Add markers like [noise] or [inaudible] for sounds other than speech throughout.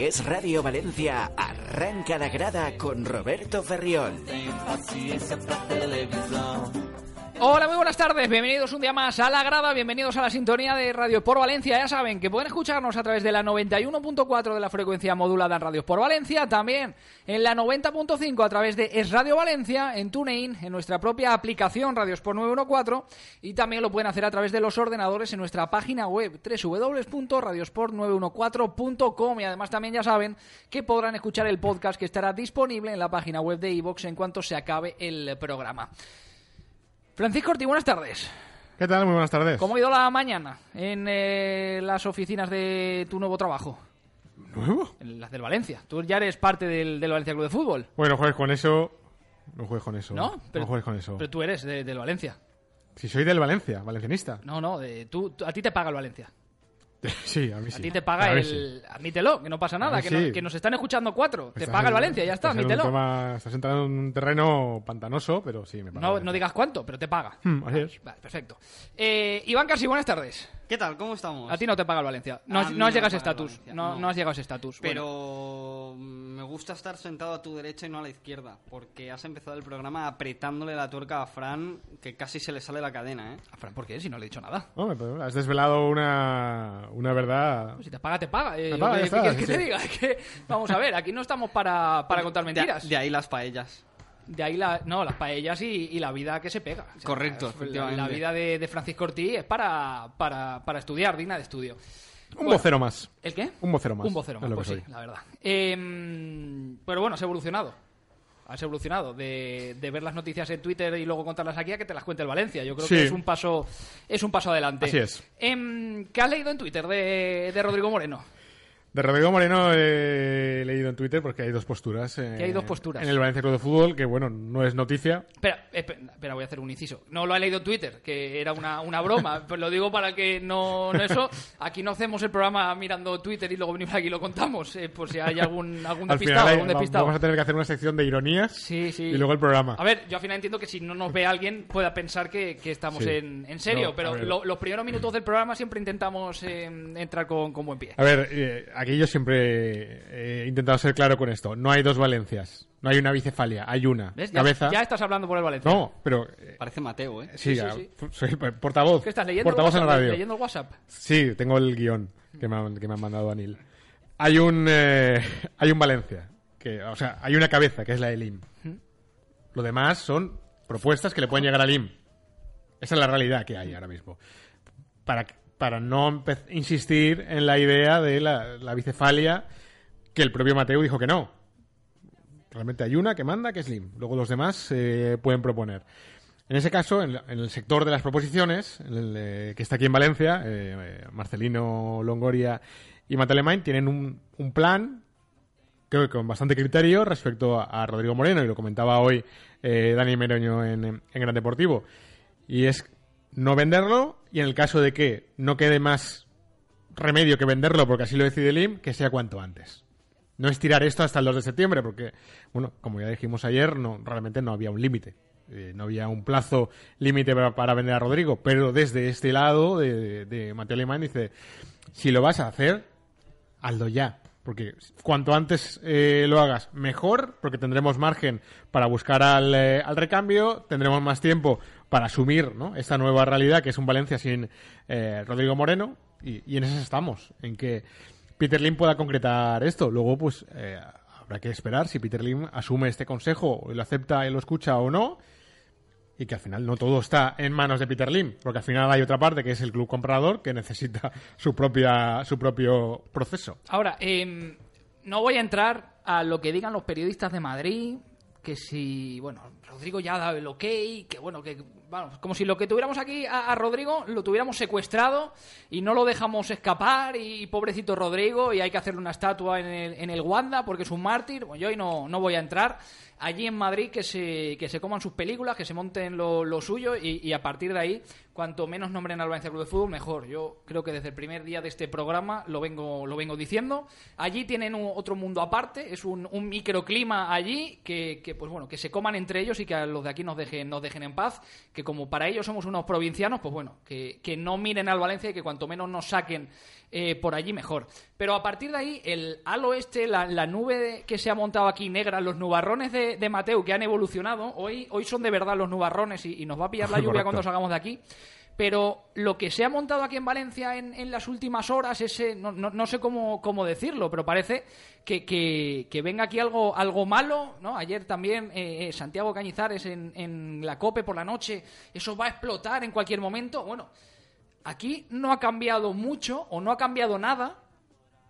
Es Radio Valencia, arranca la grada con Roberto Ferriol. Hola, muy buenas tardes. Bienvenidos un día más a la grada. Bienvenidos a la sintonía de Radio por Valencia. Ya saben que pueden escucharnos a través de la 91.4 de la frecuencia modulada en Radio por Valencia. También en la 90.5 a través de Es Radio Valencia, en TuneIn, en nuestra propia aplicación Radio Sport 914. Y también lo pueden hacer a través de los ordenadores en nuestra página web www.radiosport914.com. Y además también ya saben que podrán escuchar el podcast que estará disponible en la página web de iVox en cuanto se acabe el programa. Francisco Ortiz, buenas tardes. ¿Qué tal? Muy buenas tardes. ¿Cómo ha ido la mañana en eh, las oficinas de tu nuevo trabajo? ¿Nuevo? En las del Valencia. Tú ya eres parte del, del Valencia Club de Fútbol, Bueno, juegues con eso. No juegues con eso. ¿no? no juegues con eso. Pero tú eres de- del Valencia. Si soy del Valencia, valencianista. No, no, de, tú- a ti te paga el Valencia. [laughs] sí, a mí sí. A ti te paga A el... sí. Admítelo, que no pasa nada, que, sí. no- que nos están escuchando cuatro. Te Estás paga el en- Valencia, ya está, admítelo. tema- estás entrando en un terreno pantanoso, pero sí, me paga. No, no digas cuánto, pero te paga. Hmm, así es. Vale, perfecto. Eh, Iván Casi, buenas tardes. ¿Qué tal? ¿Cómo estamos? A ti no te paga el Valencia. No, A has- no has llegado a ese estatus. No, no. no has llegado a ese estatus. Bueno. Pero me gusta estar sentado a tu derecha y no a la izquierda, porque has empezado el programa apretándole la tuerca a Fran, que casi se le sale la cadena, ¿eh? Ah, Fran, ¿por qué? Si no le he dicho nada. Hombre, pero has desvelado una, una verdad. Pues si te paga, te paga. Eh, paga, que- ya está, ¿qué quieres que sí, te diga? Es que, vamos a ver, aquí no estamos para, para contar De- mentiras. De, ahí las paellas. De ahí la, no, las paellas y, y la vida que se pega. O sea, Correcto, la, efectivamente. la vida de, de Francisco Ortiz es para, para, para estudiar, digna de estudio. Un Bueno, vocero más. ¿El qué? Un vocero más. Un vocero más, pues sí, la verdad. Em, pero bueno, has evolucionado. Has evolucionado de, de ver las noticias en Twitter y luego contarlas aquí a que te las cuente el Valencia. Yo creo Sí. que es un paso es un paso adelante. Así es. Em, ¿Qué has leído en Twitter de, de Rodrigo Moreno? De Rodrigo Moreno he leído en Twitter porque hay dos posturas. eh, Que hay dos posturas. En el Valencia Club de Fútbol, que bueno, no es noticia. Espera, espera, voy a hacer un inciso. No lo he leído en Twitter, que era una, una broma. [laughs] Pues lo digo para que no, no eso. Aquí no hacemos el programa mirando Twitter y luego venimos aquí y lo contamos. eh, por si hay algún, algún Al despistado. final hay- algún despistado. vamos a tener que hacer una sección de ironías Sí, sí. y luego el programa. A ver, yo al final entiendo que si no nos ve alguien pueda pensar que, que estamos Sí. en, en serio, No, pero lo- los primeros minutos del programa siempre intentamos eh, entrar con, con buen pie. A ver, eh, aquí yo siempre he intentado ser claro con esto. No hay dos Valencias. No hay una bicefalia. Hay una. ¿Ves? Ya, Cabeza. ya estás hablando por el Valencia. No, pero... eh, Parece Mateo, ¿eh? sí, sí, ya, sí. soy portavoz. ¿Qué estás leyendo? el Portavoz en la WhatsApp? radio. ¿Leyendo el WhatsApp? Sí, tengo el guion que me, han- que me han mandado Anil. Hay un, eh, [laughs] hay un Valencia. Que, o sea, hay una cabeza, que es la del IM. Lo demás son propuestas que le pueden llegar al IM. Esa es la realidad que hay ahora mismo. Para, para no insistir en la idea de la, la bicefalia que el propio Mateo dijo que no. Realmente hay una que manda, que es LIM. Luego los demás eh, pueden proponer. En ese caso, en, en el sector de las proposiciones, eh, que está aquí en Valencia, eh, Marcelino Longoria y Matalemain tienen un, un plan, creo que con bastante criterio, respecto a, Rodrigo Moreno, y lo comentaba hoy Dani Meroño en Gran Deportivo. Y es no venderlo, y en el caso de que no quede más remedio que venderlo, porque así lo decide el IM, que sea cuanto antes. No estirar esto hasta el 2 de septiembre, porque, bueno, como ya dijimos ayer, no, realmente no había un límite. Eh, no había un plazo límite para, para vender a Rodrigo, pero desde este lado de, de, Mateo Alemán dice, si lo vas a hacer, hazlo ya. Porque cuanto antes eh, lo hagas, mejor, porque tendremos margen para buscar al, eh, al, recambio, tendremos más tiempo para asumir esta nueva realidad que es un Valencia sin eh, Rodrigo Moreno, y, en eso estamos, en que Peter Lim pueda concretar esto. Luego, pues, eh, habrá que esperar si Peter Lim asume este consejo, lo acepta y lo escucha o no, y que al final no todo está en manos de Peter Lim, porque al final hay otra parte que es el club comprador que necesita [laughs] su propia su propio proceso. Ahora, eh, no voy a entrar a lo que digan los periodistas de Madrid, que si, bueno, Rodrigo ya ha dado el ok, que bueno, que vamos, como si lo que tuviéramos aquí a, Rodrigo lo tuviéramos secuestrado y no lo dejamos escapar y pobrecito Rodrigo y hay que hacerle una estatua en el, en el Wanda porque es un mártir, bueno, yo hoy no, no voy a entrar allí en Madrid que se, que se coman sus películas, que se monten lo, lo suyo y, a partir de ahí, cuanto menos nombren al Valencia Club de Fútbol, mejor. Yo creo que desde el primer día de este programa lo vengo, lo vengo diciendo. Allí tienen otro mundo aparte, es un, un microclima allí que, que, pues bueno, que se coman entre ellos y que a los de aquí nos dejen, nos dejen en paz, que como para ellos somos unos provincianos, pues bueno, que, que no miren al Valencia y que cuanto menos nos saquen eh, por allí mejor. Pero a partir de ahí, el halo este, la, la nube que se ha montado aquí negra, los nubarrones de, de, Mateu que han evolucionado, hoy, hoy son de verdad los nubarrones y, y nos va a pillar la [laughs] lluvia cuando salgamos de aquí. Pero lo que se ha montado aquí en Valencia en, en las últimas horas, ese, no, no, no sé cómo, cómo, decirlo, pero parece que, que, que, venga aquí algo, algo malo, ¿no? Ayer también eh, eh, Santiago Cañizares en, en la COPE por la noche, eso va a explotar en cualquier momento. Bueno, aquí no ha cambiado mucho o no ha cambiado nada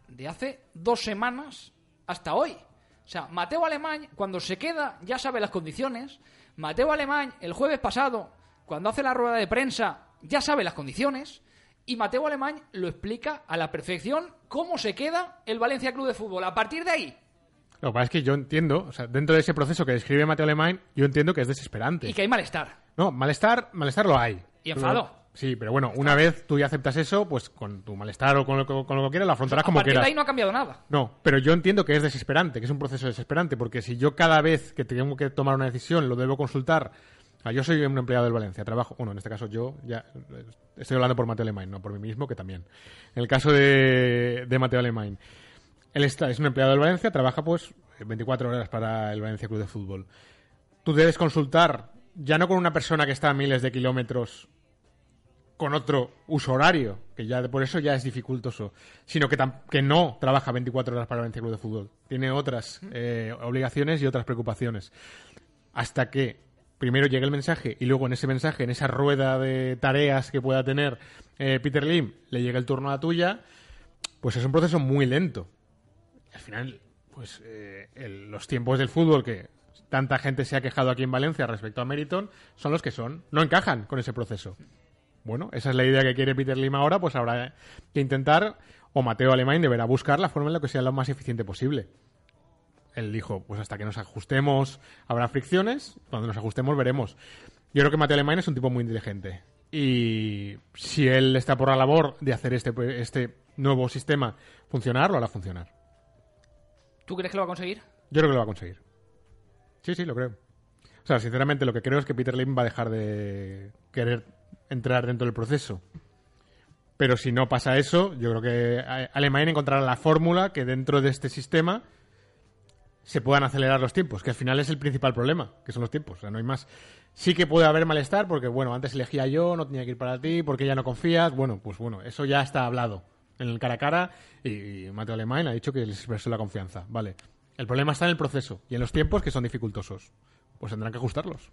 de hace dos semanas hasta hoy. O sea, Mateo Alemán, cuando se queda, ya sabe las condiciones. Mateo Alemán, el jueves pasado, cuando hace la rueda de prensa, ya sabe las condiciones. Y Mateo Alemán lo explica a la perfección cómo se queda el Valencia Club de Fútbol. A partir de ahí, lo que pasa es que yo entiendo, o sea, dentro de ese proceso que describe Mateo Alemán, yo entiendo que es desesperante. Y que hay malestar. No, malestar, malestar lo hay. Y enfado. Sí, pero bueno, una vez tú ya aceptas eso, pues con tu malestar o con lo, con lo que quieras, lo afrontarás como quieras. de ahí no ha cambiado nada. No, pero yo entiendo que es desesperante, que es un proceso desesperante, porque si yo cada vez que tengo que tomar una decisión lo debo consultar Ah, yo soy un empleado del Valencia, trabajo, bueno, en este caso yo ya estoy hablando por Mateo Alemán, no por mí mismo, que también. En el caso de, de Mateo Alemán, él está, es un empleado del Valencia, trabaja pues 24 horas para el Valencia Club de Fútbol. Tú debes consultar, ya no con una persona que está a miles de kilómetros con otro uso horario, que ya por eso ya es dificultoso, sino que, que no trabaja 24 horas para el Club de Fútbol. Tiene otras eh, obligaciones y otras preocupaciones. Hasta que primero llega el mensaje y luego en ese mensaje, en esa rueda de tareas que pueda tener eh, Peter Lim, le llega el turno a la tuya, pues es un proceso muy lento. Al final, pues eh, el, los tiempos del fútbol que tanta gente se ha quejado aquí en Valencia respecto a Meriton son los que son. No encajan con ese proceso. Bueno, esa es la idea que quiere Peter Lim ahora, pues habrá que intentar, o Mateo Alemán deberá buscar la forma en la que sea lo más eficiente posible él dijo, pues hasta que nos ajustemos habrá fricciones, cuando nos ajustemos veremos. Yo creo que Mateo Alemán es un tipo muy inteligente. Y si él está por la labor de hacer este, este nuevo sistema funcionar, lo hará funcionar. ¿Tú crees que lo va a conseguir? Yo creo que lo va a conseguir. Sí, sí, lo creo. O sea, sinceramente lo que creo es que Peter Lim va a dejar de querer entrar dentro del proceso. Pero si no pasa eso, yo creo que Alemán encontrará la fórmula que dentro de este sistema se puedan acelerar los tiempos, que al final es el principal problema, que son los tiempos, o sea, no hay más. Sí que puede haber malestar porque, bueno, antes elegía yo, no tenía que ir para ti, porque ya no confías, bueno, pues bueno, eso ya está hablado en el cara a cara y Mateo Alemán ha dicho que les expresó la confianza, vale. El problema está en el proceso y en los tiempos que son dificultosos, pues tendrán que ajustarlos.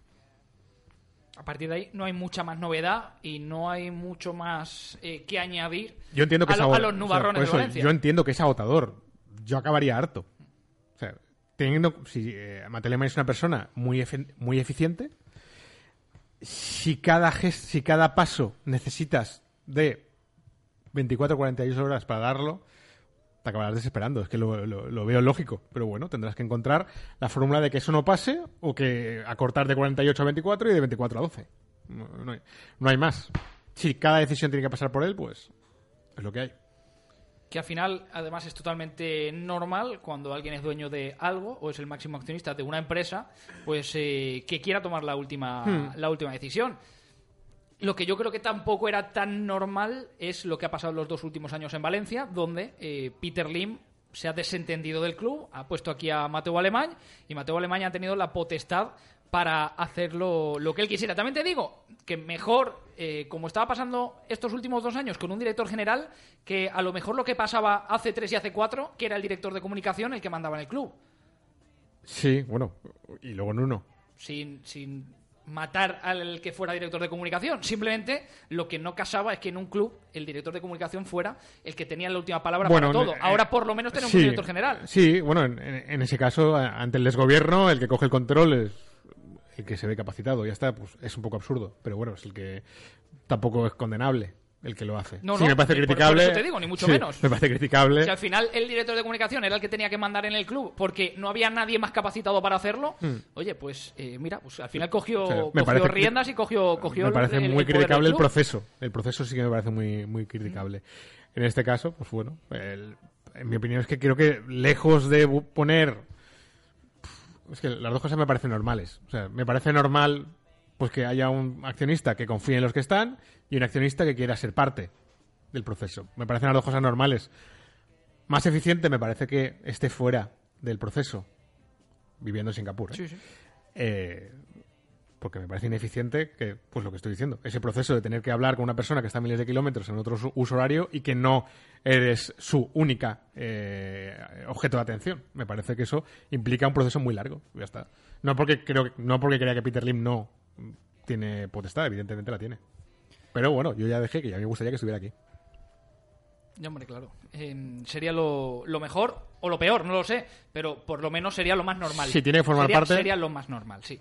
A partir de ahí no hay mucha más novedad y no hay mucho más eh, que añadir yo entiendo que a, lo, a los nubarrones o sea, eso, de Valencia. Yo entiendo que es agotador. Yo acabaría harto. O sea, teniendo si eh, Matelema es una persona muy efe, muy eficiente si cada, ges- si cada paso necesitas de 24 o 48 horas para darlo, te acabarás desesperando. Es que lo, lo- lo veo lógico. Pero bueno, tendrás que encontrar la fórmula de que eso no pase o que acortar de 48 a 24 y de 24 a 12. No, no hay, no hay más. Si cada decisión tiene que pasar por él, pues es lo que hay. que al final además es totalmente normal cuando alguien es dueño de algo o es el máximo accionista de una empresa, pues eh, que quiera tomar la última, Hmm. la última decisión. Lo que yo creo que tampoco era tan normal es lo que ha pasado los dos últimos años en Valencia, donde eh, Peter Lim se ha desentendido del club, ha puesto aquí a Mateo Alemán y Mateo Alemán ha tenido la potestad para hacerlo lo que él quisiera. También te digo que mejor, eh, como estaba pasando estos últimos dos años con un director general, que a lo mejor lo que pasaba hace tres y hace cuatro, que era el director de comunicación el que mandaba en el club. Sí, bueno, y luego en uno. sin, sin matar al que fuera director de comunicación. Simplemente lo que no casaba es que en un club el director de comunicación fuera el que tenía la última palabra Bueno, para todo. eh, Ahora por lo menos tenemos sí, un director general. Sí, bueno, en, en- ese caso, ante el desgobierno, el que coge el control es el que se ve capacitado. Ya está, pues es un poco absurdo. Pero bueno, es el que tampoco es condenable el que lo hace. No, sí, no, me parece por criticable. eso te digo, ni mucho sí, menos. Me parece criticable. Si al final el director de comunicación era el que tenía que mandar en el club porque no había nadie más capacitado para hacerlo, oye, pues eh, mira, pues al final cogió, Hmm. O sea, me cogió parece- riendas y cogió, cogió me parece el- el muy criticable el proceso. El proceso sí que me parece muy, muy criticable. En este caso, pues bueno, en mi opinión es que creo que lejos de poner... Es que las dos cosas me parecen normales. O sea, me parece normal pues que haya un accionista que confíe en los que están y un accionista que quiera ser parte del proceso. Me parecen las dos cosas normales. Más eficiente me parece que esté fuera del proceso, viviendo en Singapur. ¿eh? Sí, sí. Eh, porque me parece ineficiente que, pues lo que estoy diciendo, ese proceso de tener que hablar con una persona que está a miles de kilómetros en otro uso horario y que no eres su única eh, objeto de atención. Me parece que eso implica un proceso muy largo. Ya está. No porque creo no porque crea que Peter Lim no tiene potestad, evidentemente la tiene. Pero bueno, yo ya dejé que ya me gustaría que estuviera aquí. Ya, hombre, claro. Eh, sería lo, lo mejor o lo peor, no lo sé, pero por lo menos sería lo más normal. Si tiene que formar Sería- parte- Sería lo más normal, sí.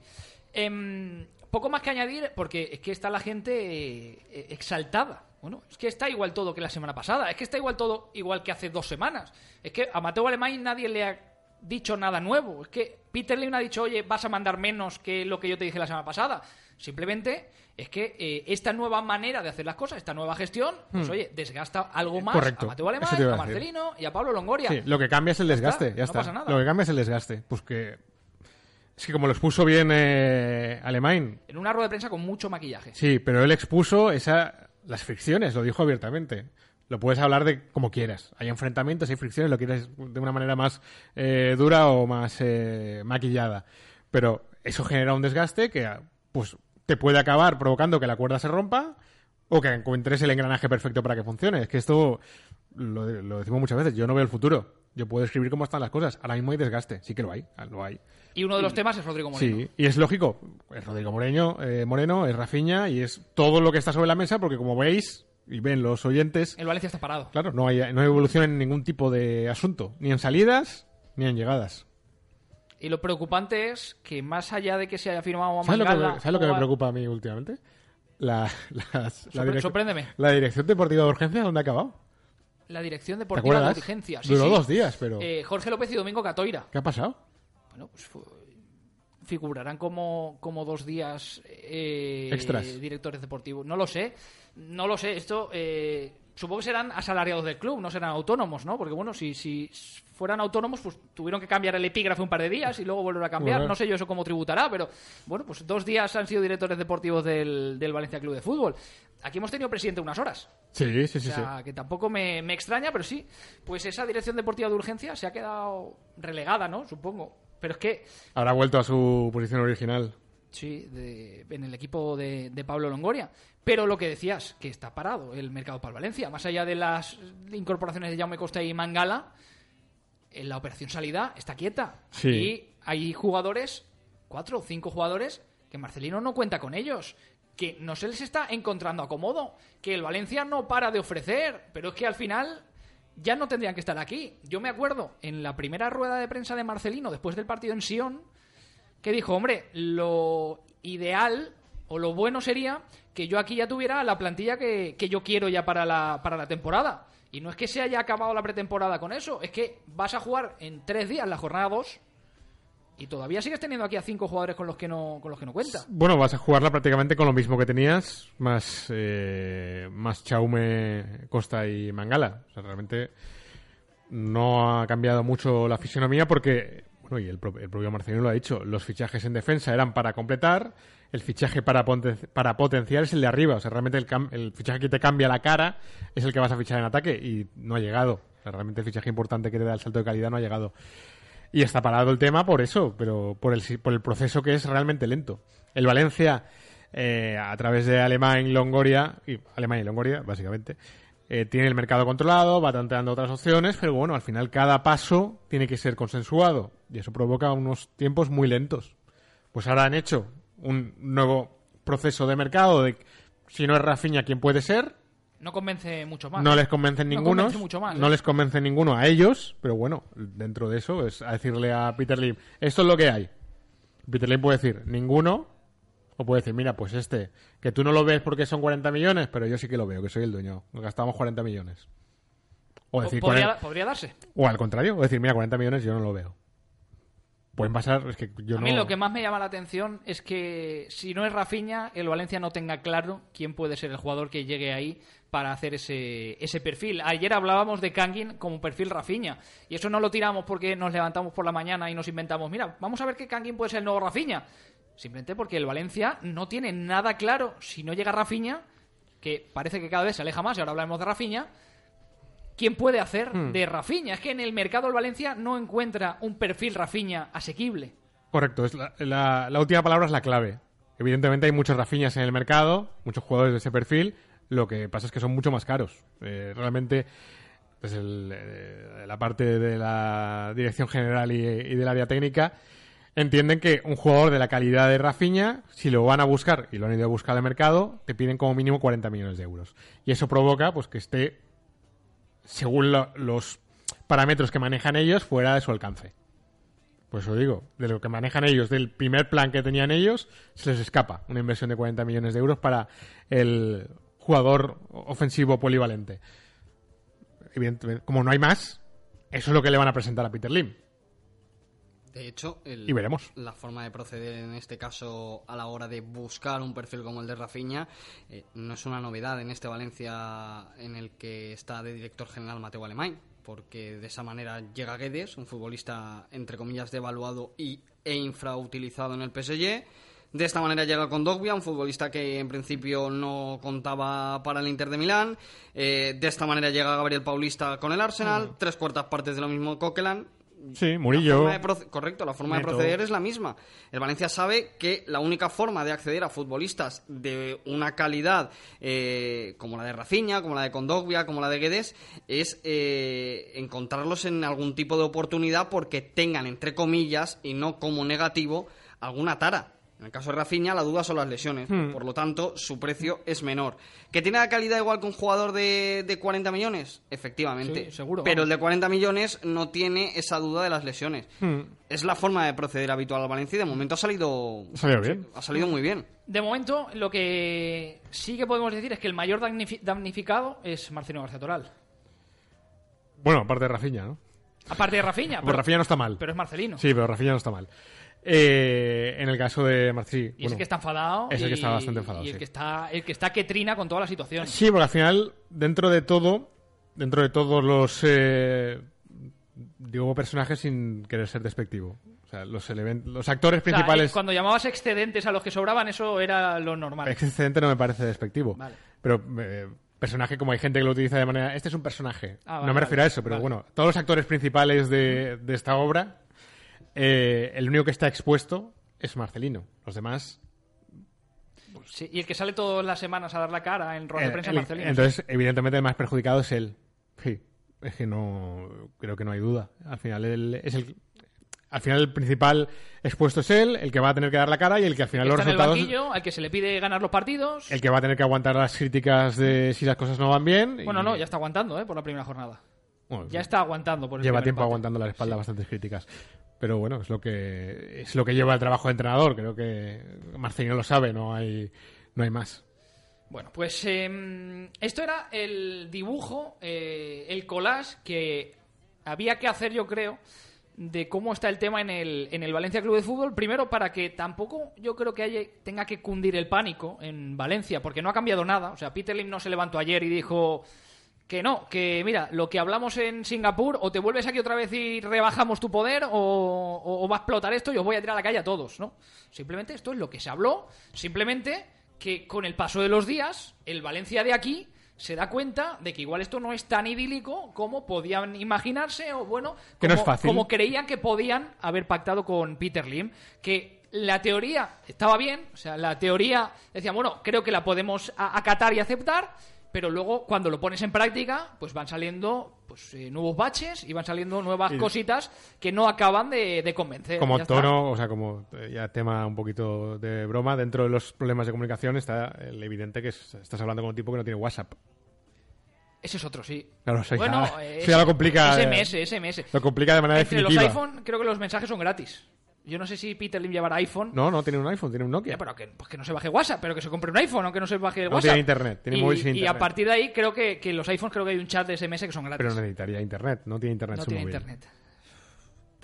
Em, poco más que añadir, porque es que está la gente eh, exaltada. Bueno, es que está igual todo que la semana pasada. Es que está igual todo igual que hace dos semanas. Es que a Mateo Alemán nadie le ha dicho nada nuevo. Es que Peter Lim ha dicho, oye, vas a mandar menos que lo que yo te dije la semana pasada. Simplemente es que eh, esta nueva manera de hacer las cosas, esta nueva gestión, pues oye, desgasta algo más Hmm. Correcto. a Mateo Alemán, a. Marcelino y a Pablo Longoria. Sí, lo que cambia es el desgaste, está, ya no está. pasa nada. Lo que cambia es el desgaste. Pues que. Es que como lo expuso bien eh, Alemán, En una rueda de prensa con mucho maquillaje. Sí, pero él expuso esa, las fricciones, lo dijo abiertamente. Lo puedes hablar de como quieras. Hay enfrentamientos, hay fricciones, lo quieres de una manera más eh, dura o más eh, maquillada. Pero eso genera un desgaste que pues te puede acabar provocando que la cuerda se rompa o que encuentres el engranaje perfecto para que funcione. Es que esto lo, lo decimos muchas veces. Yo no veo el futuro. Yo puedo escribir cómo están las cosas. Ahora mismo hay desgaste. Sí que lo hay. Lo hay. Y uno de los temas es Rodrigo Moreno. Sí, y es lógico. Es Rodrigo Moreno, eh, Moreno, es Rafiña y es todo lo que está sobre la mesa porque como veis y ven los oyentes, El Valencia está parado. claro, no hay, no hay evolución en ningún tipo de asunto, ni en salidas ni en llegadas. Y lo preocupante es que más allá de que se haya firmado a ¿Sabes lo que, me- ¿sabes lo que me preocupa a mí últimamente? La, la, direc- sorpréndeme. la dirección deportiva de urgencia, ¿dónde ha acabado? La dirección ¿Te deportiva de acuerdas? urgencia. Sí, Duró sí. dos días, pero Eh, Jorge López y Domingo Catoira. ¿qué ha pasado? Bueno, pues figurarán como, como dos días eh, Extras. directores deportivos. No lo sé. No lo sé. Esto eh, supongo que serán asalariados del club, no serán autónomos, ¿no? Porque bueno, si, si fueran autónomos, pues tuvieron que cambiar el epígrafe un par de días y luego volver a cambiar. Bueno. No sé yo eso cómo tributará, pero bueno, pues dos días han sido directores deportivos del, del Valencia Club de Fútbol. Aquí hemos tenido presidente unas horas. Sí, sí, sí, O sea, que tampoco me, me extraña, pero sí, pues esa dirección deportiva de urgencia se ha quedado relegada, ¿no? Supongo. Pero es que. Habrá vuelto a su posición original. sí, de- en el equipo de, de Pablo Longoria. Pero lo que decías, que está parado el mercado para el Valencia. Más allá de las incorporaciones de Jaume Costa y Mangala, en la operación salida está quieta. Sí. Y hay jugadores, cuatro o cinco jugadores, que Marcelino no cuenta con ellos. Que no se les está encontrando acomodo. Que el Valencia no para de ofrecer. Pero es que al final ya no tendrían que estar aquí. Yo me acuerdo en la primera rueda de prensa de Marcelino, después del partido en Sion, que dijo, hombre, lo ideal o lo bueno sería que yo aquí ya tuviera la plantilla que, que yo quiero ya para la, para la temporada. Y no es que se haya acabado la pretemporada con eso, es que vas a jugar en tres días la jornada 2 y todavía sigues teniendo aquí a cinco jugadores con los que no, con los que no cuenta. Bueno, vas a jugarla prácticamente con lo mismo que tenías, más, eh, más Chaume, Costa y Mangala. O sea, realmente no ha cambiado mucho la fisionomía porque, bueno, y el, pro- el propio Marcelino lo ha dicho, los fichajes en defensa eran para completar, el fichaje para, para potenciar es el de arriba. O sea, realmente el, el fichaje que te cambia la cara es el que vas a fichar en ataque y no ha llegado. O sea, realmente el fichaje importante que te da el salto de calidad no ha llegado. Y está parado el tema por eso, pero por el, por el proceso que es realmente lento. El Valencia, eh, a través de Alemán, Longoria, y Alemán y Longoria, básicamente, eh, tiene el mercado controlado, va tanteando otras opciones, pero bueno, al final cada paso tiene que ser consensuado y eso provoca unos tiempos muy lentos. Pues ahora han hecho un nuevo proceso de mercado de si no es Rafinha, ¿quién puede ser? No convence mucho más. No les convencen No ninguno. convence mucho más, no ¿eh? les convence ninguno a ellos, pero bueno, dentro de eso es a decirle a Peter Lim, esto es lo que hay. Peter Lim puede decir, ninguno, o puede decir, mira, pues este, que tú no lo ves porque son 40 millones, pero yo sí que lo veo, que soy el dueño. Gastamos 40 millones. O decir, podría, 40 podría darse. o al contrario, o decir, mira, 40 millones yo no lo veo. Pueden pasar, es que yo a no... mí lo que más me llama la atención es que si no es Rafinha, el Valencia no tenga claro quién puede ser el jugador que llegue ahí para hacer ese, ese perfil. Ayer hablábamos de Kangin como perfil Rafinha y eso no lo tiramos porque nos levantamos por la mañana y nos inventamos, mira, vamos a ver que Kangin puede ser el nuevo Rafinha. Simplemente porque el Valencia no tiene nada claro si no llega Rafinha, que parece que cada vez se aleja más y ahora hablamos de Rafinha, ¿Quién puede hacer Hmm. de Rafinha? Es que en el mercado del Valencia no encuentra un perfil Rafinha asequible. Correcto, es la, la- la última palabra es la clave. Evidentemente hay muchos Rafiñas en el mercado, muchos jugadores de ese perfil, lo que pasa es que son mucho más caros. Eh, realmente, el, eh, la parte de la dirección general y, y del área técnica, entienden que un jugador de la calidad de Rafinha, si lo van a buscar, y lo han ido a buscar al mercado, te piden como mínimo 40 millones de euros. Y eso provoca pues que esté, según lo- los parámetros que manejan ellos, fuera de su alcance. Pues eso digo, de lo que manejan ellos, del primer plan que tenían ellos, se les escapa una inversión de 40 millones de euros para el jugador ofensivo polivalente. Evidentemente, como no hay más, eso es lo que le van a presentar a Peter Lim. De hecho, el- Y veremos. la forma de proceder en este caso a la hora de buscar un perfil como el de Rafinha eh, no es una novedad en este Valencia en el que está de director general Mateo Alemán, porque de esa manera llega Guedes, un futbolista entre comillas devaluado y, e infrautilizado en el PSG. De esta manera llega Condogbia, un futbolista que en principio no contaba para el Inter de Milán. Eh, de esta manera llega Gabriel Paulista con el Arsenal. Tres cuartas partes de lo mismo Coquelin. Sí, La Murillo. forma de proce- correcto, la forma Neto. de proceder es la misma. El Valencia sabe que la única forma de acceder a futbolistas de una calidad eh, como la de Rafinha, como la de Condogbia, como la de Guedes, es eh, encontrarlos en algún tipo de oportunidad porque tengan, entre comillas, y no como negativo, alguna tara. En el caso de Rafinha, la duda son las lesiones. Hmm. Por lo tanto, su precio es menor. ¿Que tiene la calidad igual que un jugador de, de 40 millones? Efectivamente. Sí, seguro, Pero el de 40 millones no tiene esa duda de las lesiones. Hmm. Es la forma de proceder habitual al Valencia y de momento ha salido, Ha salido bien. ha salido muy bien. De momento, lo que sí que podemos decir es que el mayor damnifi- damnificado es Marcelino García Toral. Bueno, aparte de Rafinha, ¿no? Aparte de Rafinha, Pues pero, Rafinha no está mal. pero es Marcelino. Sí, pero Rafinha no está mal. Eh, en el caso de Marci, Y es el que está enfadado. es el que y- está bastante enfadado, Y el sí. que está, el que está que trina con toda la situación. Sí, porque al final, dentro de todo, dentro de todos los. Eh, digo personajes sin querer ser despectivo. O sea, los, los actores O sea, principales. cuando llamabas excedentes a los que sobraban, eso era lo normal. Excedente no me parece despectivo. Vale. Pero eh, personaje, como hay gente que lo utiliza de manera. Este es un personaje. Ah, vale, no me refiero vale, a eso, pero bueno, todos los actores principales de, de esta obra, eh, el único que está expuesto es Marcelino. Los demás. Sí, y el que sale todas las semanas a dar la cara en rueda de eh, prensa el- es Marcelino. entonces, evidentemente, el más perjudicado es él. Sí. Es que no. Creo que no hay duda. Al final, él es el. Al final, el principal expuesto es él, el que va a tener que dar la cara y el que al final El los está en el resultados. banquillo, al que se le pide ganar los partidos. El que va a tener que aguantar las críticas de si las cosas no van bien. Bueno, y- no, ya está aguantando, ¿eh? Por la primera jornada. Bueno, Ya está aguantando por el Lleva tiempo empate. aguantando la espalda bastantes críticas. Pero bueno, es lo que es lo que lleva el trabajo de entrenador. Creo que Marcelino lo sabe, no hay, no hay más. Bueno, pues em, esto era el dibujo, eh, el collage que había que hacer, yo creo, de cómo está el tema en el, en el Valencia Club de Fútbol. Primero, para que tampoco yo creo que haya, tenga que cundir el pánico en Valencia, porque no ha cambiado nada. O sea, Peter Lim no se levantó ayer y dijo que no, que mira, lo que hablamos en Singapur, o te vuelves aquí otra vez y rebajamos tu poder, o, o- o va a explotar esto y os voy a tirar a la calle a todos, ¿no? Simplemente esto es lo que se habló, simplemente que con el paso de los días, el Valencia de aquí se da cuenta de que igual esto no es tan idílico como podían imaginarse, o bueno, Que no como, es fácil. como creían que podían haber pactado con Peter Lim, que la teoría estaba bien, o sea, la teoría decía, bueno, creo que la podemos acatar y aceptar, pero luego cuando lo pones en práctica, pues van saliendo pues eh, nuevos baches y van saliendo nuevas cositas que no acaban de, de convencer. Como está. tono, o sea, como eh, ya tema un poquito de broma, dentro de los problemas de comunicación está el evidente que es- estás hablando con un tipo que no tiene WhatsApp. Ese es otro, sí. Claro, eso ya- bueno, eso eh, ya lo complica, SMS, SMS. Lo complica de manera Entre los definitiva. iPhone, creo que los mensajes son gratis. Yo no sé si Peter Lim llevará iPhone. No, no tiene un iPhone, tiene un Nokia. Ya, pero que, pues que no se baje WhatsApp, pero que se compre un iPhone, aunque no se baje No WhatsApp. tiene internet, tiene y, móvil sin Y a internet. partir de ahí, creo que, que los iPhones creo que hay un chat de SMS que son gratis. Pero necesitaría internet, no tiene internet no su tiene móvil. internet.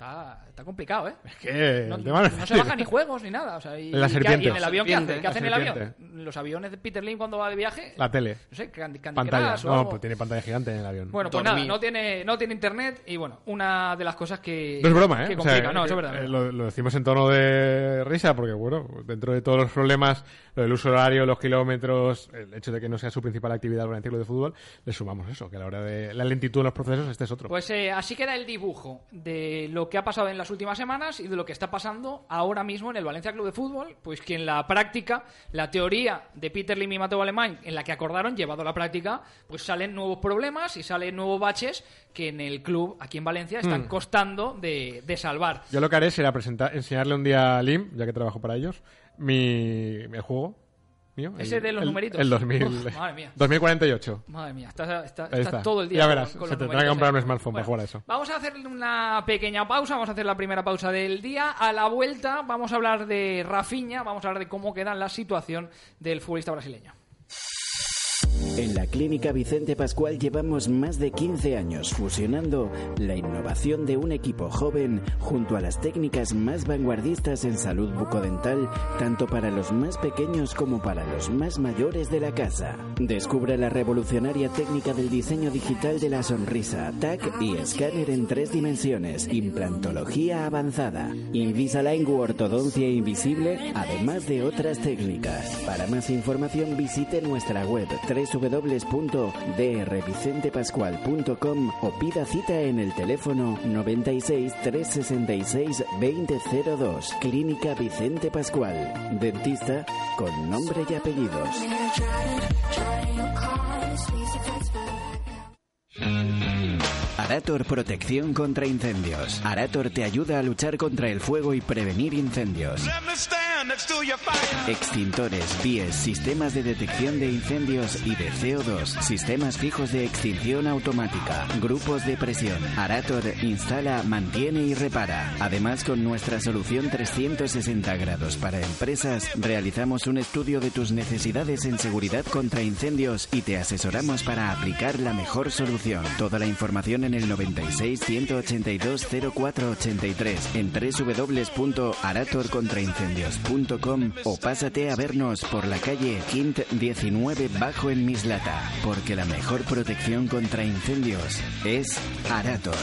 Está, está complicado, ¿eh? Es que No, el tema no es no se bajan ni juegos ni nada. O sea, y, La y qué- serpiente. y en el avión, ¿qué hace? Serpiente. ¿Qué hace en el avión? Los aviones de Peter Lim cuando va de viaje. La tele. No sé, Candy, Candy Pantalla. Crush o No, algo. pues tiene pantalla gigante en el avión. Bueno, pues Dormir. nada, no tiene, no tiene internet y bueno, una de las cosas que. No es broma, ¿eh? Que O sea, complica, no, eso es verdad. eh, Lo, lo decimos en tono de risa porque, bueno, dentro de todos los problemas, lo del uso horario, los kilómetros, el hecho de que no sea su principal actividad el Club de fútbol, le sumamos eso, que a la hora de la lentitud en los procesos, este es otro. Pues eh, así queda el dibujo de lo que ha pasado en las últimas semanas y de lo que está pasando ahora mismo en el Valencia Club de Fútbol, pues que en la práctica, la teoría de Peter Lim y Mateo Alemán, en la que acordaron, llevado a la práctica, pues salen nuevos problemas y salen nuevos baches que en el club, aquí en Valencia, están Hmm. costando de, de salvar. Yo lo que haré será presentar, enseñarle un día a Lim, ya que trabajo para ellos, mi, juego mío. Ese el- de los el- numeritos. El 2000, Uf, madre mía. 2048. Madre mía, está, está- está está. todo el día Ya con- verás, con se los tendrá que comprar un smartphone para jugar a eso. Vamos a hacer una pequeña pausa, vamos a hacer la primera pausa del día. A la vuelta vamos a hablar de Rafinha, vamos a hablar de cómo queda la situación del futbolista brasileño. En la Clínica Vicente Pascual llevamos más de 15 años fusionando la innovación de un equipo joven junto a las técnicas más vanguardistas en salud bucodental, tanto para los más pequeños como para los más mayores de la casa. Descubra la revolucionaria técnica del diseño digital de la sonrisa, TAC y escáner en tres dimensiones, implantología avanzada, Invisalign u ortodoncia invisible, además de otras técnicas. Para más información visite nuestra web www.drvicentepascual.com o pida cita en el teléfono 96 366 2002. Clínica Vicente Pascual. Dentista con nombre y apellidos. Arator Protección contra Incendios. Arator te ayuda a luchar contra el fuego y prevenir incendios. Extintores, vías, sistemas de detección de incendios y de CO2, sistemas fijos de extinción automática, grupos de presión. Arator instala, mantiene y repara. Además, con nuestra solución 360 grados para empresas, realizamos un estudio de tus necesidades en seguridad contra incendios y te asesoramos para aplicar la mejor solución. Toda la información en el 96 182 0483 en www.aratorcontraincendios.com o pásate a vernos por la calle Quint 19 Bajo en Mislata, porque la mejor protección contra incendios es Arator.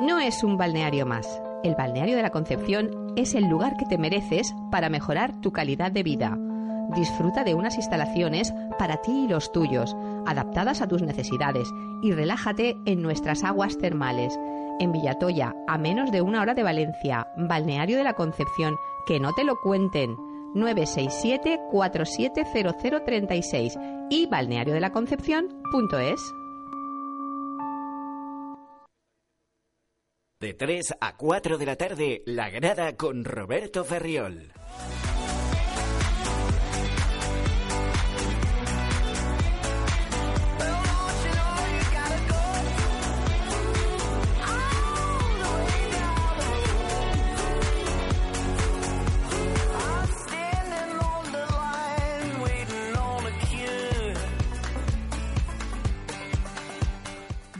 No es un balneario más. El balneario de la Concepción es el lugar que te mereces para mejorar tu calidad de vida. Disfruta de unas instalaciones para ti y los tuyos, adaptadas a tus necesidades, y relájate en nuestras aguas termales. En Villatoya, a menos de una hora de Valencia, Balneario de la Concepción, que no te lo cuenten. 967-470036 y balneariodelaconcepción.es. De 3 a 4 de la tarde, La Grada con Roberto Ferriol.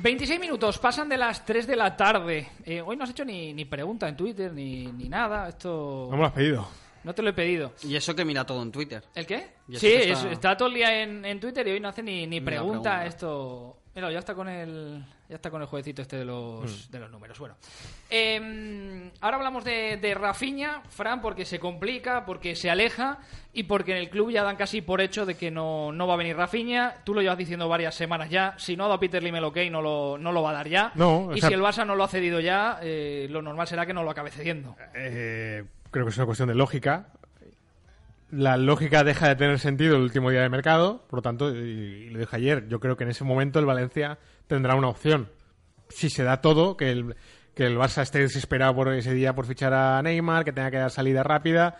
26 minutos, pasan de las 3 de la tarde. Eh, hoy no has hecho ni, ni pregunta en Twitter ni, ni nada. Esto No me lo has pedido. no te lo he pedido. Y eso que mira todo en Twitter. ¿El qué? Sí, es- está- está... todo el día en, en Twitter y hoy no hace ni, ni pregunta. esto. Mira, ya está con el ya está con el jueguecito este de los, Mm. de los números. Bueno, Em, ahora hablamos de, de Rafinha, Fran, porque se complica, porque se aleja y porque en el club ya dan casi por hecho de que no, no va a venir Rafinha. Tú lo llevas diciendo varias semanas ya. Si no ha dado Peter Lim el ok, no lo, no lo va a dar ya. No, y si el Barça no lo ha cedido ya, eh, lo normal será que no lo acabe cediendo. Eh, creo que es una cuestión de lógica. La lógica deja de tener sentido el último día de mercado, por lo tanto, y, y lo dije ayer, yo creo que en ese momento el Valencia tendrá una opción. Si se da todo, que el, que el Barça esté desesperado por ese día por fichar a Neymar, que tenga que dar salida rápida,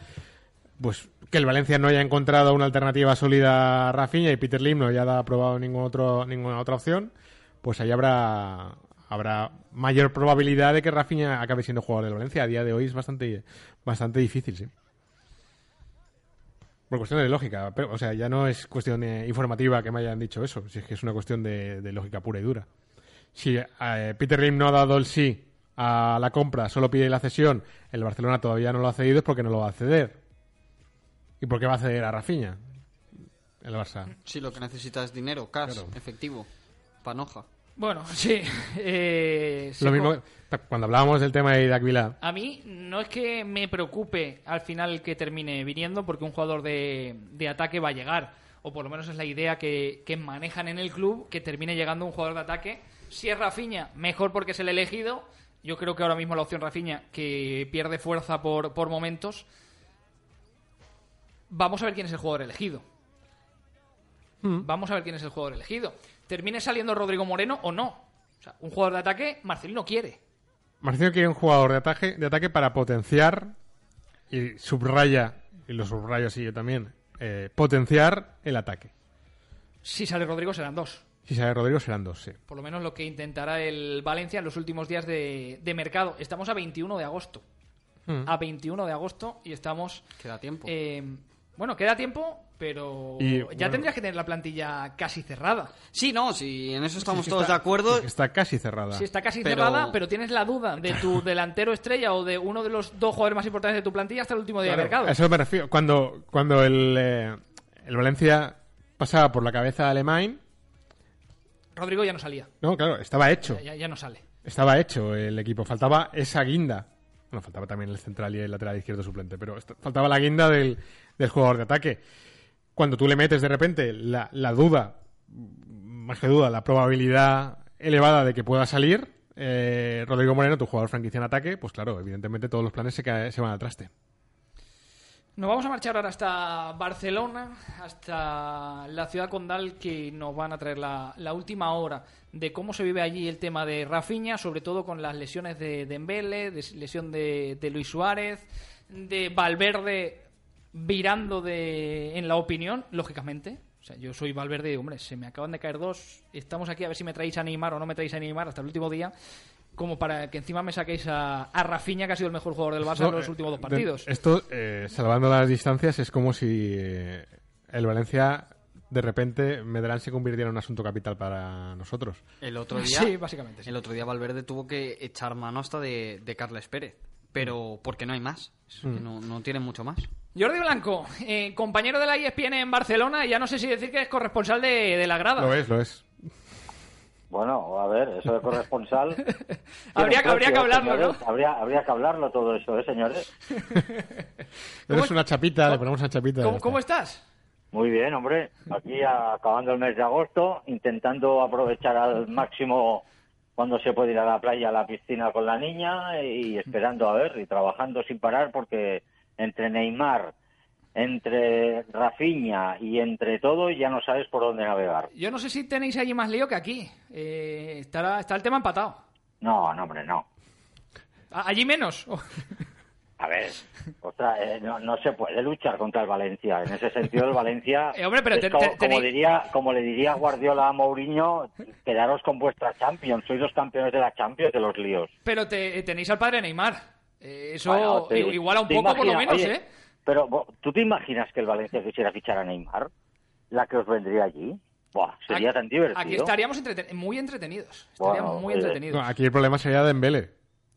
pues que el Valencia no haya encontrado una alternativa sólida a Rafinha y Peter Lim no haya aprobado ningún otro, ninguna otra opción, pues ahí habrá habrá mayor probabilidad de que Rafinha acabe siendo jugador del Valencia. A día de hoy es bastante, bastante difícil, sí. Por cuestión de lógica, pero, o sea, ya no es cuestión eh, informativa que me hayan dicho eso, si es que es una cuestión de, de lógica pura y dura. Si eh, Peter Lim no ha dado el sí a la compra, solo pide la cesión, el Barcelona todavía no lo ha cedido, es porque no lo va a ceder. ¿Y por qué va a ceder a Rafinha? El Barça. Sí, lo que necesita es dinero, cash, Claro. efectivo, panoja. Bueno, [laughs] sí. eh, se Lo mismo, que- cuando hablábamos del tema de Idak A mí no es que me preocupe al final que termine viniendo, porque un jugador de, de ataque va a llegar. O por lo menos es la idea que, que manejan en el club, que termine llegando un jugador de ataque. Si es Rafinha, mejor porque es el elegido. Yo creo que ahora mismo la opción Rafinha, que pierde fuerza por, por momentos. Vamos a ver quién es el jugador elegido. Vamos a ver quién es el jugador elegido. ¿Termine saliendo Rodrigo Moreno o no? O sea, un jugador de ataque, Marcelino quiere. Marcelo quiere un jugador de ataque, de ataque para potenciar y subraya, y lo subrayo así yo también, eh, potenciar el ataque. Si sale Rodrigo serán dos. Si sale Rodrigo serán dos, sí. Por lo menos lo que intentará el Valencia en los últimos días de, de mercado. Estamos a 21 de agosto. Mm. A 21 de agosto y estamos... Queda tiempo. eh, bueno, queda tiempo, pero Y, ya bueno. tendrías que tener la plantilla casi cerrada. Sí, no, sí, en eso estamos que todos está- de acuerdo. es que Está casi cerrada. Si está casi Pero- cerrada, pero tienes la duda de tu [laughs] delantero estrella o de uno de los dos jugadores más importantes de tu plantilla hasta el último día Claro, de mercado. A eso me refiero. Cuando, cuando el, eh, el Valencia pasaba por la cabeza de Alemán, Rodrigo ya no salía. no, claro, estaba hecho. Ya, ya- ya no sale. Estaba hecho el equipo. Faltaba esa guinda. Bueno, faltaba también el central y el lateral izquierdo suplente, pero faltaba la guinda del, del jugador de ataque. Cuando tú le metes de repente la, la duda, más que duda, la probabilidad elevada de que pueda salir, eh, Rodrigo Moreno, tu jugador franquicia en ataque, pues claro, evidentemente todos los planes se, cae- se van al traste. Nos vamos a marchar ahora hasta Barcelona, hasta la ciudad condal, que nos van a traer la, la última hora de cómo se vive allí el tema de Rafinha, sobre todo con las lesiones de Dembele, de lesión de, de Luis Suárez, de Valverde virando de, en la opinión, lógicamente. O sea, yo soy Valverde y hombre, se me acaban de caer dos, estamos aquí a ver si me traéis a Neymar o no me traéis a Neymar hasta el último día, como para que encima me saquéis a, a Rafinha, que ha sido el mejor jugador del Barça en los eh, últimos dos de- partidos. esto, eh, salvando las distancias, es como si eh, el Valencia de repente Medellín se convirtiera en un asunto capital para nosotros. El otro día, Sí, básicamente. sí. el otro día Valverde tuvo que echar mano hasta de, de Carles Pérez. Pero porque no hay más. Que no, no tiene mucho más. Jordi Blanco, eh, compañero de la ESPN en Barcelona, ya no sé si decir que es corresponsal de, de la grada. Lo es, lo es. Bueno, a ver, eso de corresponsal. [laughs] Habría que- habría que hablarlo, señores. ¿no? Habría, habría que hablarlo todo eso, ¿eh, señores? [laughs] Eres una chapita, le ponemos una chapita. ¿Cómo, estás? Muy bien, hombre. Aquí acabando el mes de agosto, intentando aprovechar al máximo cuando se puede ir a la playa, a la piscina con la niña y esperando a ver y trabajando sin parar porque entre Neymar, entre Rafinha y entre todo ya no sabes por dónde navegar. Yo no sé si tenéis allí más lío que aquí. Eh, estará, está el tema empatado. No, no, hombre, no. Allí menos. [laughs] A ver, otra, eh, no, no se puede luchar contra el Valencia. En ese sentido, el Valencia, [laughs] Eh, hombre, pero te- como, te- como tenéis- diría, como le diría Guardiola a Mourinho, quedaros con vuestra Champions. Sois los campeones de la Champions de los líos. Pero te- tenéis al padre Neymar. Eh, eso Bueno, un poco, por lo menos, oye, ¿eh? Pero, ¿tú te imaginas que el Valencia quisiera fichar a Neymar? ¿La que os vendría allí? Buah, sería Aquí- tan divertido. Aquí estaríamos entreten- muy entretenidos. Estaríamos Bueno, muy entretenidos. No, aquí el problema sería Dembélé.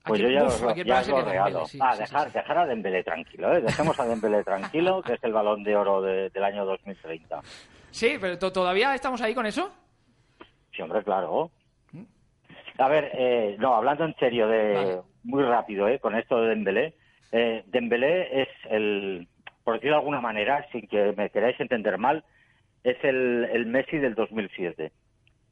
Pues Aquí- yo ya, uf, ya os lo sería regalo. Sí, ah, sí, dejar, sí, dejar a Dembélé tranquilo, ¿eh? Dejemos a Dembélé tranquilo, [laughs] que es el balón de oro de- del año 2030. Sí, pero to- todavía estamos ahí con eso. Sí, hombre, claro. A ver, eh, no, hablando en serio, de Vale. muy rápido, ¿eh? Con esto de Dembélé. Eh, Dembélé es el, por decirlo de alguna manera, sin que me queráis entender mal, es el, el Messi del 2007.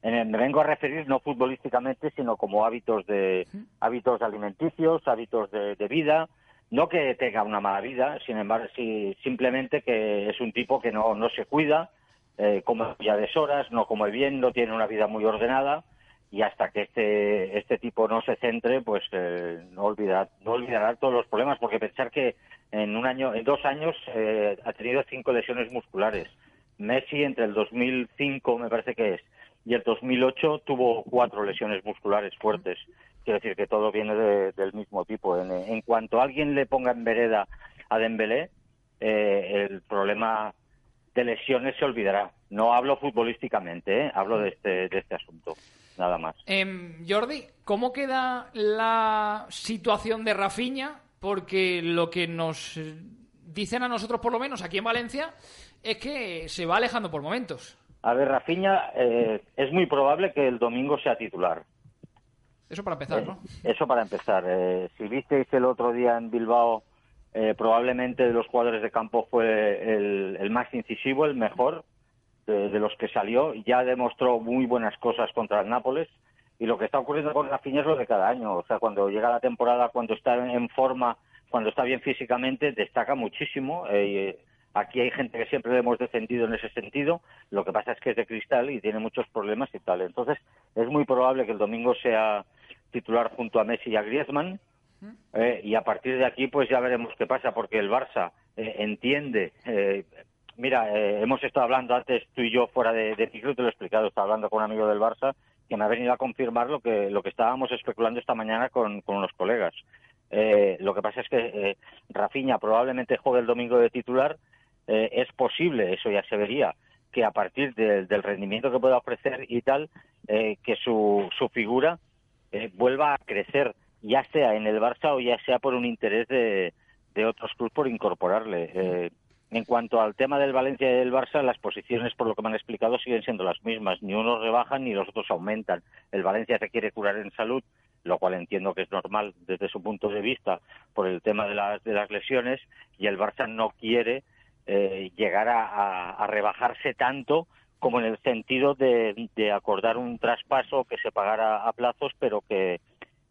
En el- me vengo a referir no futbolísticamente, sino como hábitos de hábitos alimenticios, hábitos de, de vida. No que tenga una mala vida, sin embargo, sí, simplemente que es un tipo que no, no se cuida, eh, come ya deshoras, no come bien, no tiene una vida muy ordenada y hasta que este este tipo no se centre, pues eh, no olvidará no olvidará todos los problemas, porque pensar que en un año, en dos años eh, ha tenido cinco lesiones musculares. Messi entre el 2005 me parece que es y el 2008 tuvo cuatro lesiones musculares fuertes. Quiero decir que todo viene de- del mismo tipo. En, en cuanto alguien le ponga en vereda a Dembélé, eh, el problema de lesiones se olvidará. No hablo futbolísticamente, ¿eh? hablo de este, de este asunto, nada más. Em, Jordi, ¿cómo queda la situación de Rafinha? Porque lo que nos dicen a nosotros, por lo menos aquí en Valencia, es que se va alejando por momentos. A ver, Rafinha, eh, es muy probable que el domingo sea titular. Eso para empezar, Eh, ¿no? Eso para empezar. Eh, si visteis el otro día en Bilbao, eh, probablemente de los jugadores de campo fue el, el más incisivo, el mejor de, de los que salió. Ya demostró muy buenas cosas contra el Nápoles. Y lo que está ocurriendo con Rafinha es lo de cada año. O sea, cuando llega la temporada, cuando está en forma, cuando está bien físicamente, destaca muchísimo. Eh, aquí hay gente que siempre le hemos defendido en ese sentido. Lo que pasa es que es de cristal y tiene muchos problemas y tal. Entonces, es muy probable que el domingo sea titular junto a Messi y a Griezmann. Eh, y a partir de aquí, pues ya veremos qué pasa, porque el Barça eh, entiende. eh, mira, eh, hemos estado hablando antes tú y yo fuera de, de micro, te lo he explicado. Estaba hablando con un amigo del Barça que me ha venido a confirmar lo que lo que estábamos especulando esta mañana con, unos colegas. Eh, lo que pasa es que eh, Rafinha probablemente juegue el domingo de titular. Eh, es posible, eso ya se vería, que a partir del- del rendimiento que pueda ofrecer y tal, eh, que su, su figura eh, vuelva a crecer, ya sea en el Barça o ya sea por un interés de, de otros clubes por incorporarle. En cuanto al tema del Valencia y del Barça, las posiciones, por lo que me han explicado, siguen siendo las mismas. Ni unos rebajan ni los otros aumentan. El Valencia se quiere curar en salud, lo cual entiendo que es normal desde su punto de vista por el tema de las, de las lesiones, y el Barça no quiere eh, llegar a rebajarse tanto como en el sentido de, de acordar un traspaso que se pagara a plazos, pero que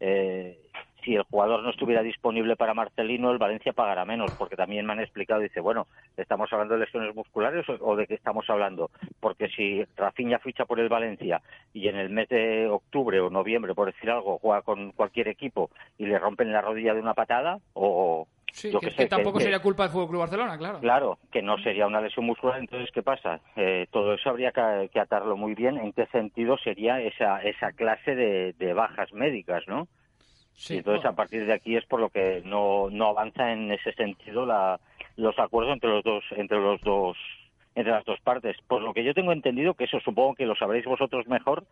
eh, si el jugador no estuviera disponible para Marcelino, el Valencia pagará menos, porque también me han explicado, dice, bueno, ¿estamos hablando de lesiones musculares o, de qué estamos hablando? Porque si Rafinha ficha por el Valencia y en el mes de octubre o noviembre, por decir algo, juega con cualquier equipo y le rompen la rodilla de una patada, o Sí, yo que, sé, que tampoco que- sería culpa del Fútbol Club Barcelona, claro. Claro, que no sería una lesión muscular, entonces, ¿qué pasa? Eh, todo eso habría que, que atarlo muy bien. ¿En qué sentido sería esa, esa clase de, de bajas médicas, no? Sí, Y entonces, bueno. a partir de aquí es por lo que no, no avanza en ese sentido la, los acuerdos entre los dos, entre los dos, entre las dos partes. Por lo que yo tengo entendido, que eso supongo que lo sabréis vosotros mejor,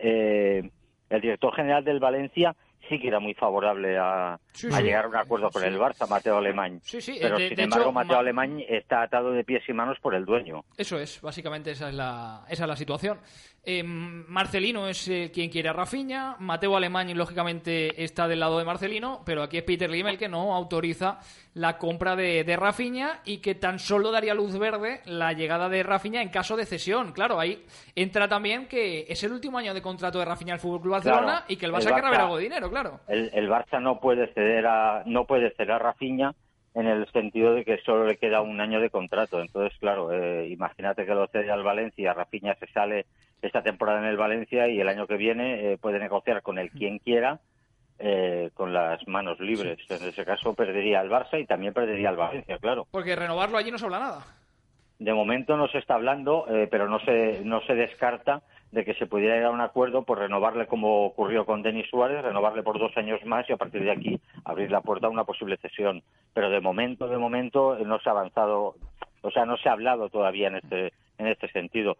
eh, el director general del Valencia sí que era muy favorable a, Sí, a sí. llegar a un acuerdo con el Barça, Mateo Alemán. Pero de- sin de embargo, hecho, Mateo Ma- Alemán está atado de pies y manos por el dueño. Eso es, básicamente esa es la, esa es la situación. Eh, Marcelino es eh, quien quiere a Rafinha, Mateo Alemán lógicamente está del lado de Marcelino, pero aquí es Peter Lim el que no autoriza la compra de, de Rafinha y que tan solo daría luz verde la llegada de Rafinha en caso de cesión. Claro, ahí entra también que es el último año de contrato de Rafinha al Fútbol Club Barcelona Claro, y que el el Barça querrá ver Barça- algo de dinero, claro. El, el Barça no puede ceder a no puede ceder a Rafinha en el sentido de que solo le queda un año de contrato. Entonces, claro, eh, imagínate que lo cede al Valencia, Rafinha se sale esta temporada en el Valencia y el año que viene eh, puede negociar con el quien quiera eh, con las manos libres. En ese caso perdería al Barça y también perdería al Valencia, claro. Porque renovarlo allí no se habla nada. De momento no se está hablando, eh, pero no se, no se descarta de que se pudiera llegar a un acuerdo por renovarle como ocurrió con Denis Suárez, renovarle por dos años más y a partir de aquí abrir la puerta a una posible cesión. Pero de momento, de momento eh, no se ha avanzado, o sea, no se ha hablado todavía en este, en este sentido.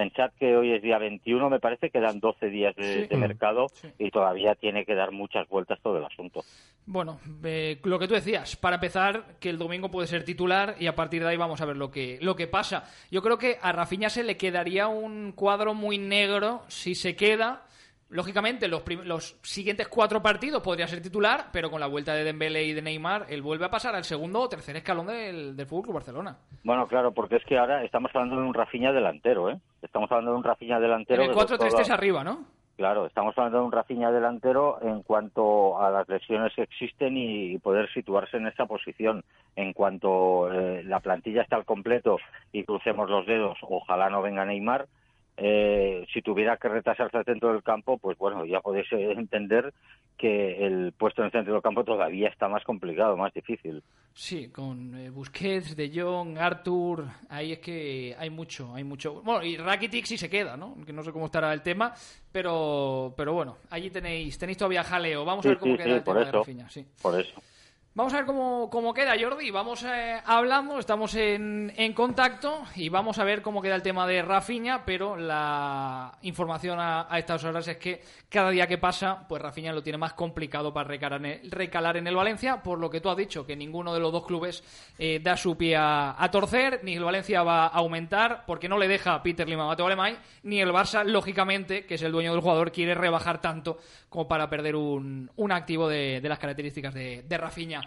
Pensad que hoy es día 21, me parece, quedan 12 días de, Sí. de mercado Sí. y todavía tiene que dar muchas vueltas todo el asunto. Bueno, eh, lo que tú decías, para empezar, que el domingo puede ser titular y a partir de ahí vamos a ver lo que, lo que pasa. Yo creo que a Rafinha se le quedaría un cuadro muy negro si se queda. Lógicamente, los, los siguientes cuatro partidos podría ser titular, pero con la vuelta de Dembélé y de Neymar, él vuelve a pasar al segundo o tercer escalón del, del Fútbol Club Barcelona. Bueno, claro, porque es que ahora estamos hablando de un Rafinha delantero, ¿eh? Estamos hablando de un Rafinha En delantero. el que 4-3-3 toda- arriba, ¿no? Claro, estamos hablando de un Rafinha delantero en cuanto a las lesiones que existen y poder situarse en esa posición. En cuanto eh, la plantilla está al completo y crucemos los dedos, ojalá no venga Neymar. Eh, si tuviera que retrasarse al centro del campo, pues bueno, ya podéis eh, entender que el puesto en el centro del campo todavía está más complicado, más difícil. Sí, con eh, Busquets, De Jong, Arthur, ahí es que hay mucho, hay mucho. Bueno, y Rakitic sí se queda, ¿no? Que no sé cómo estará el tema, pero pero bueno, allí tenéis tenéis todavía jaleo. Vamos a ver cómo sí, queda sí, el por tema de eso. Rafinha, sí. Por eso. Vamos a ver cómo, cómo queda, Jordi. Vamos eh, hablando, estamos en, en contacto y vamos a ver cómo queda el tema de Rafinha, pero la información a, a estas horas es que cada día que pasa, pues Rafinha lo tiene más complicado para recalar en el, Valencia, por lo que tú has dicho, que ninguno de los dos clubes eh, da su pie a, torcer, ni el Valencia va a aumentar, porque no le deja a Peter Lima Mateo Alemán, ni el Barça, lógicamente, que es el dueño del jugador, quiere rebajar tanto como para perder un, un activo de, de las características de, de Rafinha.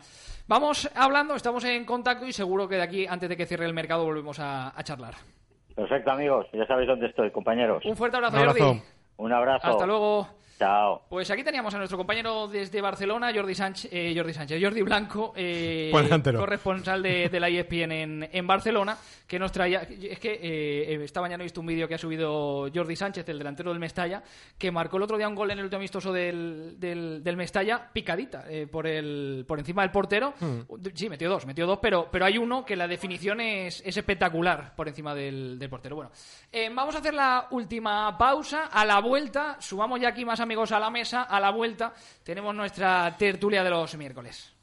Vamos hablando, estamos en contacto y seguro que de aquí, antes de que cierre el mercado, volvemos a, a charlar. Perfecto, amigos. Ya sabéis dónde estoy, compañeros. Un fuerte abrazo, Un abrazo. Jordi. Un abrazo. Hasta luego. Chao. Pues aquí teníamos a nuestro compañero desde Barcelona, Jordi Sánchez, eh, Jordi Sánchez, Jordi Blanco, eh, delantero. corresponsal de, de la ESPN en, en Barcelona, que nos traía. Es que eh, esta mañana he visto un vídeo que ha subido Jordi Sánchez, el delantero del Mestalla, que marcó el otro día un gol en el último amistoso del, del, del Mestalla, picadita, eh, por, el, por encima del portero. Sí, metió dos, metió dos, pero, pero hay uno que la definición es, es espectacular por encima del, del portero. Bueno, eh, vamos a hacer la última pausa. A la vuelta, sumamos ya aquí más amigos a la mesa. A la vuelta, tenemos nuestra tertulia de los miércoles.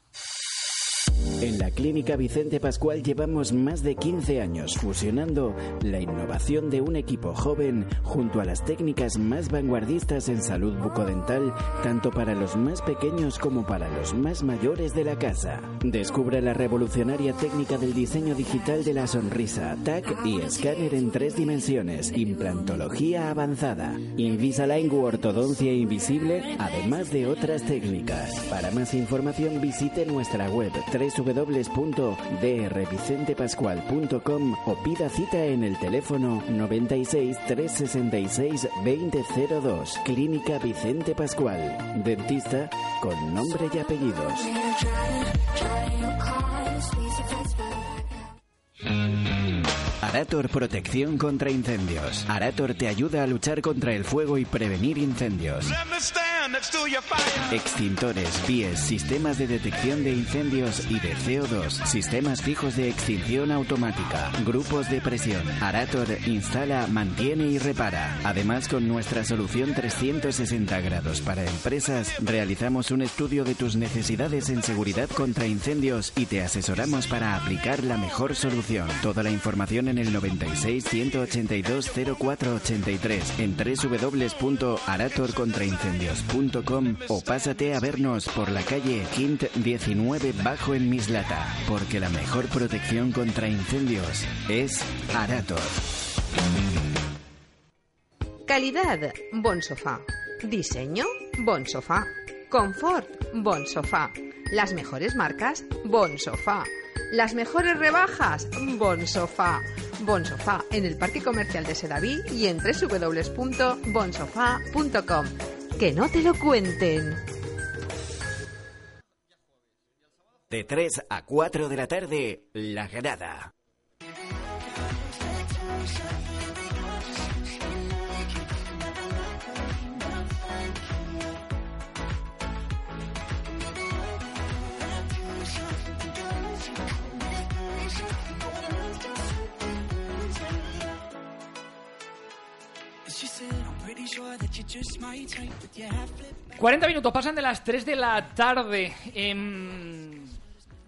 En la Clínica Vicente Pascual llevamos más de 15 años fusionando la innovación de un equipo joven junto a las técnicas más vanguardistas en salud bucodental, tanto para los más pequeños como para los más mayores de la casa. Descubra la revolucionaria técnica del diseño digital de la sonrisa, TAC y escáner en tres dimensiones, implantología avanzada, Invisalign u ortodoncia invisible, además de otras técnicas. Para más información visite nuestra web www.drvicentepascual.com o pida cita en el teléfono 96 366 2002. Clínica Vicente Pascual. Dentista con nombre y apellidos. Arator Protección contra Incendios. Arator te ayuda a luchar contra el fuego y prevenir incendios. Extintores, víes, sistemas de detección de incendios y de CO2, sistemas fijos de extinción automática, grupos de presión. Arator instala, mantiene y repara. Además, con nuestra solución 360 grados para empresas, realizamos un estudio de tus necesidades en seguridad contra incendios y te asesoramos para aplicar la mejor solución. Toda la información en el 96 182 0483 en o pásate a vernos por la calle Quint 19 bajo en Mislata, porque la mejor protección contra incendios es Arator. Calidad, bon sofá. Diseño, bon sofá. Confort, bon sofá. Las mejores marcas, bon sofá. Las mejores rebajas. Bon sofá en el Parque Comercial de Sedaví y en www.bonsofá.com. Que no te lo cuenten. De 3 a 4 de la tarde, La Grada. 40 minutos pasan de las 3 de la tarde.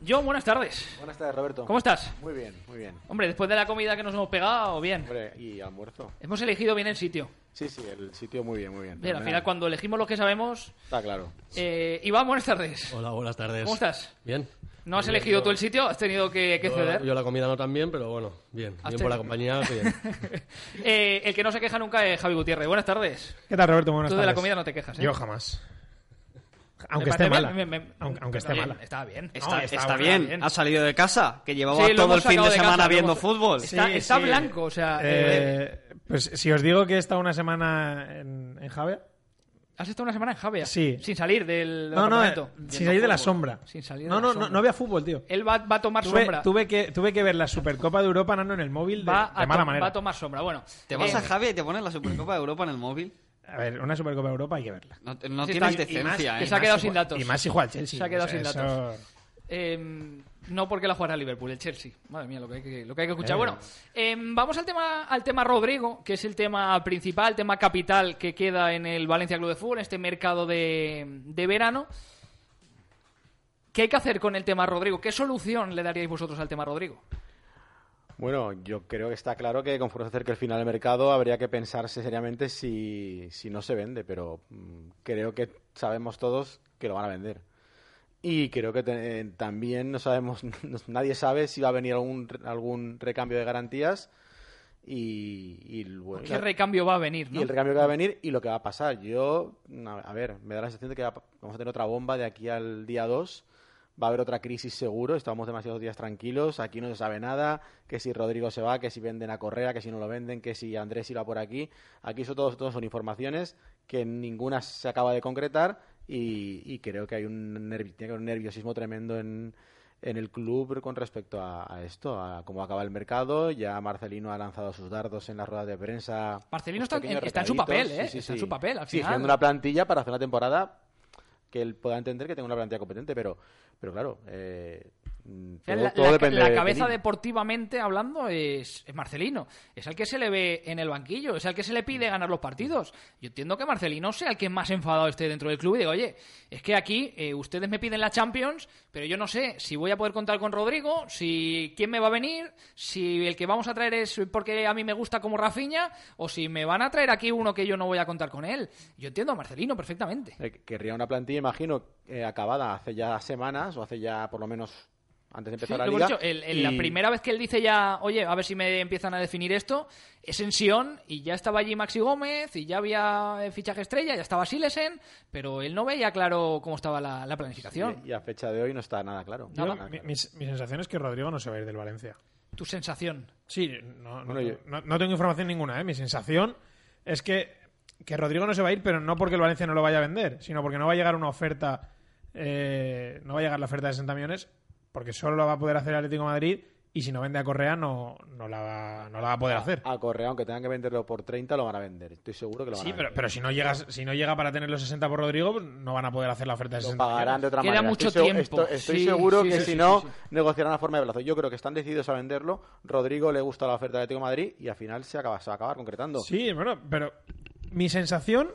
John, buenas tardes. Buenas tardes, Roberto. ¿Cómo estás? Muy bien, muy bien. Hombre, después de la comida que nos hemos pegado, bien. Hombre, y almuerzo. Hemos elegido bien el sitio. Sí, sí, el sitio muy bien, muy bien. Bien, al final cuando elegimos lo que sabemos... Está claro. Eh, Iván, buenas tardes. Hola, buenas tardes. ¿Cómo estás? Bien. ¿No has Bien, elegido yo- tú el sitio? ¿Has tenido que, que yo, ceder? yo la comida no tan bien, pero bueno, bien. Bien por la compañía, [laughs] bien. Eh, el que no se queja nunca es Javi Gutiérrez. Buenas tardes. ¿Qué tal, Roberto? Buenas Tú de la tardes. comida no te quejas, ¿eh? Yo jamás. Aunque esté mala. me- me- aunque, aunque esté mala. Está bien. Está, No, está está bien. bien. Ha salido de casa, que llevaba Sí, todo el fin de de semana casa, viendo hemos- fútbol. Está, Sí, está sí. blanco, o sea... eh, Eh, pues si os digo que he estado una semana en, en Javea. ¿Has estado una semana en Javea? Sí. Sin salir del No, no, eh, sin salir de la sombra. Sin salir de No, la no, no, sombra. no había fútbol, tío. Él va, va a tomar Tuve, sombra. tuve que, tuve que ver la Supercopa de Europa Nano en el móvil de, va, de a mala manera. va a tomar sombra. Bueno, Te vas eh, a Javi y te pones la Supercopa de Europa en el móvil. A ver, una Supercopa de Europa hay que verla. No, no Sí, tienes decencia, más- ¿eh? que se ha quedado si sin datos. Y más si juega al Chelsea. Se ha quedado o sea, sin eso- datos. eh, no porque la jugará Liverpool, el Chelsea. Madre mía, lo que hay que, lo que, hay que escuchar. Eh. Bueno, eh, vamos al tema, al tema Rodrigo, que es el tema principal, el tema capital que queda en el Valencia Club de Fútbol, en este mercado de, de verano. ¿Qué hay que hacer con el tema Rodrigo? ¿Qué solución le daríais vosotros al tema Rodrigo? Bueno, yo creo que está claro que conforme se acerque el final del mercado habría que pensarse seriamente si, si no se vende, pero mm, creo que sabemos todos que lo van a vender. Y creo que te- también no sabemos, [laughs] nadie sabe si va a venir algún, algún recambio de garantías y, y, bueno, ¿Qué recambio va a venir? y el recambio que va a venir y lo que va a pasar. Yo, a ver, me da la sensación de que va- vamos a tener otra bomba de aquí al día 2. Va a haber otra crisis seguro, estamos demasiados días tranquilos, aquí no se sabe nada, que si Rodrigo se va, que si venden a Correa, que si no lo venden, que si Andrés iba por aquí. Aquí eso todos, todos son informaciones que ninguna se acaba de concretar y, y creo que hay un, un nerviosismo tremendo en, en el club con respecto a, a esto, a cómo acaba el mercado. Ya Marcelino ha lanzado sus dardos en las ruedas de prensa. Marcelino está en- está en su papel. ¿eh? Está en su papel, al Sí, final. una plantilla para hacer una temporada que él pueda entender que tenga una plantilla competente, pero, pero claro, eh, todo, la, todo la- depende la de cabeza deportivamente hablando es, es Marcelino. Es el que se le ve en el banquillo, es el que se le pide ganar los partidos. Yo entiendo que Marcelino sea el que más enfadado esté dentro del club y digo, oye, es que aquí eh, ustedes me piden la Champions, pero yo no sé si voy a poder contar con Rodrigo, si quién me va a venir, si el que vamos a traer es porque a mí me gusta como Rafiña, o si me van a traer aquí uno que yo no voy a contar con él. Yo entiendo a Marcelino perfectamente. Eh, querría una plantilla, imagino, eh, acabada hace ya semanas, o hace ya por lo menos antes de Sí, empezar lo la liga. dicho, el- el- y- La primera vez que él dice ya, oye, a ver si me empiezan a definir esto, es en Sion y ya estaba allí Maxi Gómez y ya había eh, fichaje estrella, ya estaba Silesen, pero él no veía claro cómo estaba la, la planificación. y, y a fecha de hoy no está nada claro. Yo, Nada mi, claro. mi- mi sensación es que Rodrigo no se va a ir del Valencia. Tu sensación. Sí, no, no, Bueno, yo- no- no tengo información ninguna. ¿eh? Mi sensación es que, que Rodrigo no se va a ir, pero no porque el Valencia no lo vaya a vender, sino porque no va a llegar una oferta, eh, no va a llegar la oferta de 60 millones, porque solo lo va a poder hacer el Atlético de Madrid y si no vende a Correa no, no, la, va, no la va a poder hacer. A Correa, aunque tengan que venderlo por 30, lo van a vender. Estoy seguro que lo van Sí, a pero, vender. pero si no llegas, si no llega para tener los 60 por Rodrigo, no van a poder hacer la oferta de Lo 60 pagarán de otra Queda manera. mucho estoy, tiempo. estoy- estoy Sí, seguro sí, que sí, si sí, no, sí, sí. negociarán a forma de plazo. Yo creo que están decididos a venderlo. Rodrigo le gusta la oferta de Atlético de Madrid y al final se, acaba, se va a acabar concretando. Sí, bueno, pero mi sensación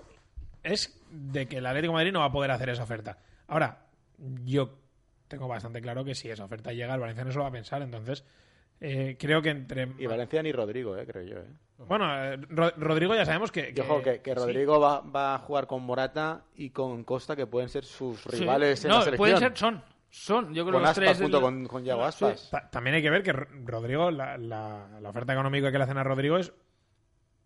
es de que el Atlético de Madrid no va a poder hacer esa oferta. Ahora, yo tengo bastante claro que si esa oferta llega, el Valencia no se lo va a pensar. Entonces, eh, creo que entre. Y Valencia ni Rodrigo, eh, creo yo. eh. Bueno, eh, Ro- Rodrigo ya sabemos que. Y ojo, que, que sí. Rodrigo va, va a jugar con Morata y con Costa, que pueden ser sus Sí. rivales en no, la selección. pueden ser, son. Son, yo creo con que los Aspas tres. junto con, con Yago Aspas. Ta- También hay que ver que Ro- Rodrigo, la, la- la oferta económica que le hacen a Rodrigo es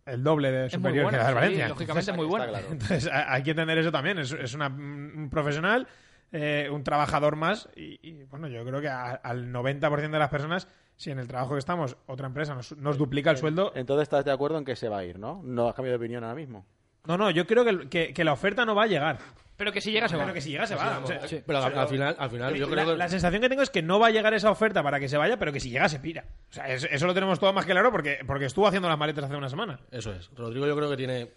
el doble de superior bueno, que la sí, Valencia. lógicamente es muy bueno. claro. Entonces hay que entender eso también. Es, es una- un profesional, eh, un trabajador más. Y, y, bueno, yo creo que a- al 90% de las personas, si en el trabajo que estamos, otra empresa nos, nos duplica el sueldo. Entonces estás de acuerdo en que se va a ir, ¿no? No has cambiado de opinión ahora mismo. No, no, yo creo que, que- que la oferta no va a llegar. Pero que si llega se va. Pero que si llega se va. O sea, Pero al, al final, al final yo la, creo que... la sensación que tengo es que no va a llegar esa oferta para que se vaya, pero que si llega se pira. O sea, es- eso lo tenemos todo más que claro porque, porque estuvo haciendo las maletas hace una semana. Eso es. Rodrigo yo creo que tiene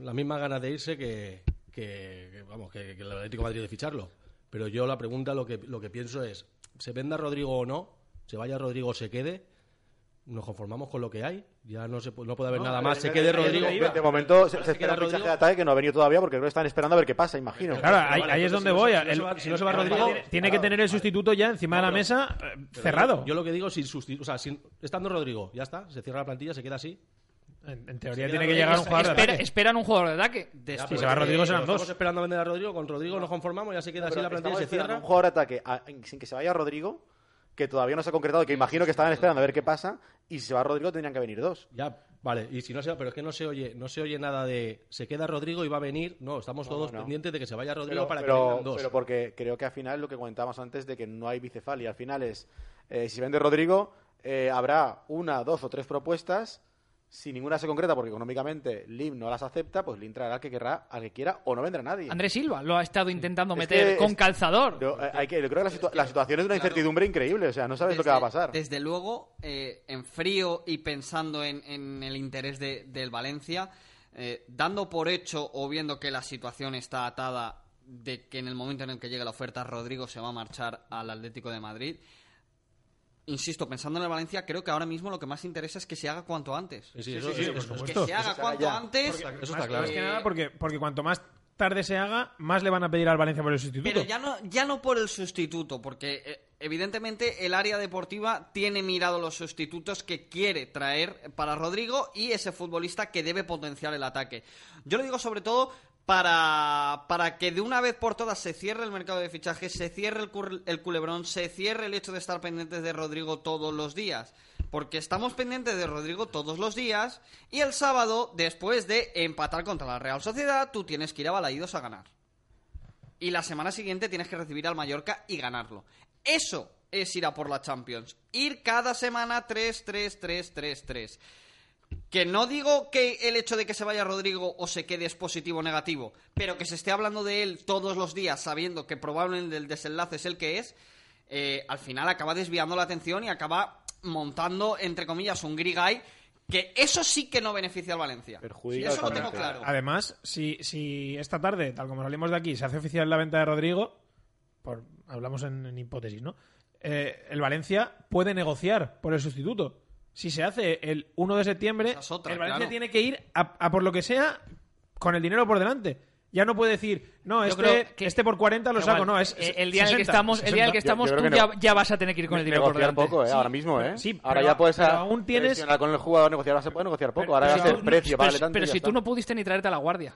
las mismas ganas de irse que, que- que, vamos, que, que el Atlético de Madrid de ficharlo. Pero yo la pregunta, lo que, lo que pienso es, ¿se venda Rodrigo o no? ¿Se vaya Rodrigo o se quede? nos conformamos con lo que hay. Ya no se no puede haber No, nada de- más. Se de- quede de- Rodrigo. De, de momento se, se Se espera un fichaje Rodrigo. de ataque que no ha venido todavía porque creo que están esperando a ver qué pasa, imagino. Claro, ahí, vale, ahí es donde si no voy. si no El- se va- si no se va el- Rodrigo, tiene, tiene que tener el sustituto ya encima de la mesa eh, Pero cerrado. Yo, yo lo que digo, sin sustitu- o sea, sin- estando Rodrigo, ya está, se cierra la plantilla, se queda así. En, en teoría tiene que llegar un jugador de ataque. esperan un jugador de ataque. Si pero se va Rodrigo serán dos. Estamos esperando a vender a Rodrigo, con Rodrigo nos conformamos, ya se queda así la plantilla y se cierra. Un jugador de ataque a- sin que se vaya Rodrigo, que todavía no se ha concretado, que imagino que estaban esperando a ver qué pasa, y si se va Rodrigo tendrían que venir dos. Ya, vale, y si no se pero es que no se oye, no se oye nada de se queda Rodrigo y va a venir. No, estamos No, todos no. pendientes de que se vaya Rodrigo Pero, para pero- que vengan dos. pero porque creo que al final lo que comentábamos antes de que no hay bicefalia, al final es, eh, si vende Rodrigo, eh, habrá una, dos o tres propuestas, si ninguna se concreta porque económicamente Lim no las acepta, pues Lim traerá al que querrá, al que quiera, o no vendrá nadie. Andrés Silva lo ha estado intentando Es meter que con es- calzador. Yo, eh, hay que, yo creo que la, situa- la situación es de una incertidumbre increíble, o sea, no sabes lo que va a pasar. Desde luego, eh, en frío y pensando en, en el interés de- del Valencia, eh, dando por hecho o viendo que la situación está atada de que en el momento en el que llegue la oferta Rodrigo se va a marchar al Atlético de Madrid. Insisto, pensando en el Valencia, creo que ahora mismo lo que más interesa es que se haga cuanto antes. Sí, sí, eso- eso- que eso- se eso- haga eso cuanto ya. antes. Eso Más, está claro. más que nada porque, porque cuanto más tarde se haga, más le van a pedir al Valencia por el sustituto. Pero ya no, ya no por el sustituto, porque eh, evidentemente el área deportiva tiene mirado los sustitutos que quiere traer para Rodrigo y ese futbolista que debe potenciar el ataque. Yo lo digo sobre todo para, para que de una vez por todas se cierre el mercado de fichajes, se cierre el, el culebrón, se cierre el hecho de estar pendientes de Rodrigo todos los días. Porque estamos pendientes de Rodrigo todos los días y el sábado, después de empatar contra la Real Sociedad, tú tienes que ir a Balaídos a ganar y la semana siguiente tienes que recibir al Mallorca y ganarlo. Eso es ir a por la Champions. Ir cada semana 3-3-3-3-3. Que no digo que el hecho de que se vaya Rodrigo o se quede es positivo o negativo, pero que se esté hablando de él todos los días sabiendo que probablemente el desenlace es el que es, eh, al final acaba desviando la atención y acaba montando, entre comillas, un grigay que eso sí que no beneficia al Valencia. Perjudica eso lo tengo claro. Además, si, si esta tarde, tal como salimos de aquí, se hace oficial la venta de Rodrigo, por, hablamos en, en hipótesis, ¿no? Eh, el Valencia puede negociar por el sustituto. Si se hace el 1 de septiembre, es otra, el Valencia claro. tiene que ir a, a por lo que sea con el dinero por delante. Ya no puede decir, no, Yo este, que- este por 40 lo saco, igual. no, es Eh, el día en el que 60, estamos, el día en el que 60. estamos Yo- yo tú que ya, ya vas a tener que ir con el dinero por delante. poco, ¿eh? Sí, ahora mismo, ¿eh? sí, ahora pero- ya puedes pero aún tienes- con el jugador, negociar, ahora se puede negociar poco, Pero- ahora pero ya si es el tú- precio, pero, vale tanto pero ya si está. tú no pudiste ni traerte a la guardia.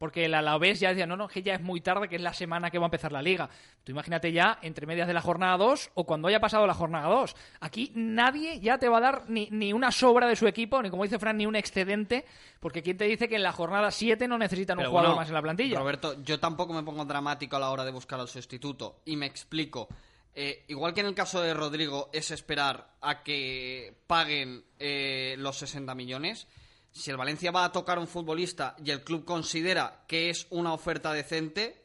Porque el Alavés ya decía, no, no, que ya es muy tarde, que es la semana que va a empezar la liga. Tú imagínate ya entre medias de la jornada 2 o cuando haya pasado la jornada 2. Aquí nadie ya te va a dar ni, ni una sobra de su equipo, ni como dice Fran, ni un excedente, porque ¿quién te dice que en la jornada 7 no necesitan un jugador bueno, más en la plantilla? Roberto, yo tampoco me pongo dramático a la hora de buscar al sustituto. Y me explico. Eh, igual que en el caso de Rodrigo es esperar a que paguen eh, los 60 millones, si el Valencia va a tocar a un futbolista y el club considera que es una oferta decente,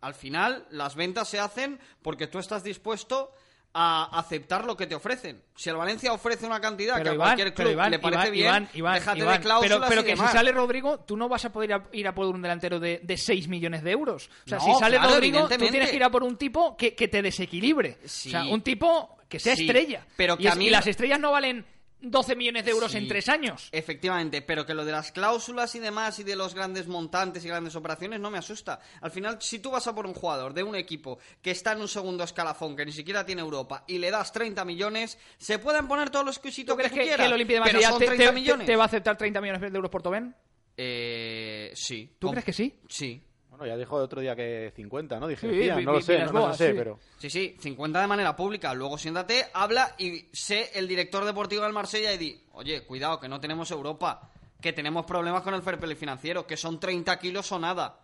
al final las ventas se hacen porque tú estás dispuesto a aceptar lo que te ofrecen. Si el Valencia ofrece una cantidad que a cualquier club Iván, le parece Iván, bien, déjate de cláusulas pero, pero y que si sale Rodrigo, tú no vas a poder ir a, por un delantero de, de 6 millones de euros. O sea, No, si sale claro, Rodrigo, tú tienes que ir a por un tipo que, que te desequilibre. Sí. O sea, un tipo que sea Sí, estrella. pero y, que a mí- y las estrellas no valen 12 millones de euros Sí. en tres años. Efectivamente, pero que lo de las cláusulas y demás y de los grandes montantes y grandes operaciones no me asusta. Al final, si tú vas a por un jugador de un equipo que está en un segundo escalafón, que ni siquiera tiene Europa, y le das 30 millones, se pueden poner todos los ¿Tú exquisitos que crees tú que, que quieras, el Olimpia de pero Marsella son te, 30 te- millones. te va a aceptar 30 millones de euros por Tobén? Eh, sí. ¿Tú Com- crees que sí? Sí. Bueno, ya dijo el otro día que 50, ¿no? Dije, Sí, no lo sé, no, lo sé, sí. pero... Sí, sí, 50 de manera pública. Luego siéntate, habla y sé el director deportivo del Marsella y di, oye, cuidado, que no tenemos Europa, que tenemos problemas con el fair play financiero, que son 30 kilos o nada.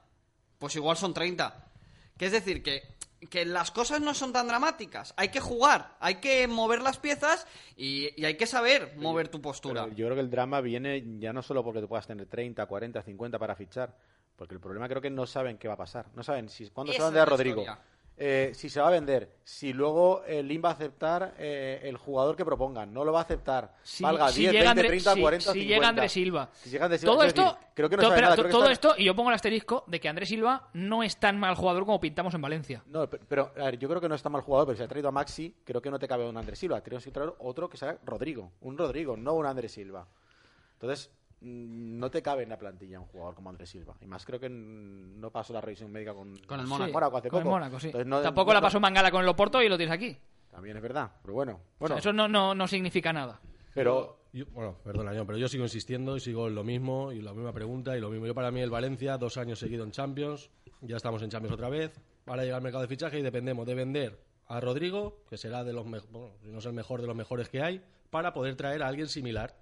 Pues igual son 30. Que es decir, que, que las cosas no son tan dramáticas. Hay que jugar, hay que mover las piezas y, y hay que saber mover tu postura. Pero yo creo que el drama viene ya no solo porque tú puedas tener 30, 40, 50 para fichar, porque el problema creo que no saben qué va a pasar. No saben si cuándo se va a vender a es Rodrigo. eh, si se va a vender, si luego el LIM va a aceptar eh, el jugador que propongan, no lo va a aceptar, Si, valga si 10, llega 20, André- 30, si- 40, si 50. llega Andrés Silva. Si llega Andrés Silva, todo esto, decir, creo que no to- sabe pero nada, to- creo que todo está- esto, y yo pongo el asterisco de que Andrés Silva no es tan mal jugador como pintamos en Valencia. No, pe- pero a ver, yo creo que no está mal jugador, pero si ha traído a Maxi, creo que no te cabe un Andrés Silva. Tienes que traer otro que sea Rodrigo. Un Rodrigo, no un Andrés Silva. Entonces, no te cabe en la plantilla un jugador como Andrés Silva. Y más creo que mm, no pasó la revisión médica con, Con el Sí, Mónaco. hace con el poco. Mónaco, sí. Entonces, no- Tampoco no- la pasó Mangala con el Oporto y lo tienes aquí. También es verdad, pero bueno. O bueno sea, eso no, no, no significa nada. pero Yo- bueno, perdona, John, pero yo sigo insistiendo y sigo en lo mismo y la misma pregunta y lo mismo. Yo para mí el Valencia, dos años seguidos en Champions, ya estamos en Champions otra vez, ahora llega el mercado de fichaje y dependemos de vender a Rodrigo, que será de los mejores, bueno, no es el mejor de los mejores que hay, para poder traer a alguien similar.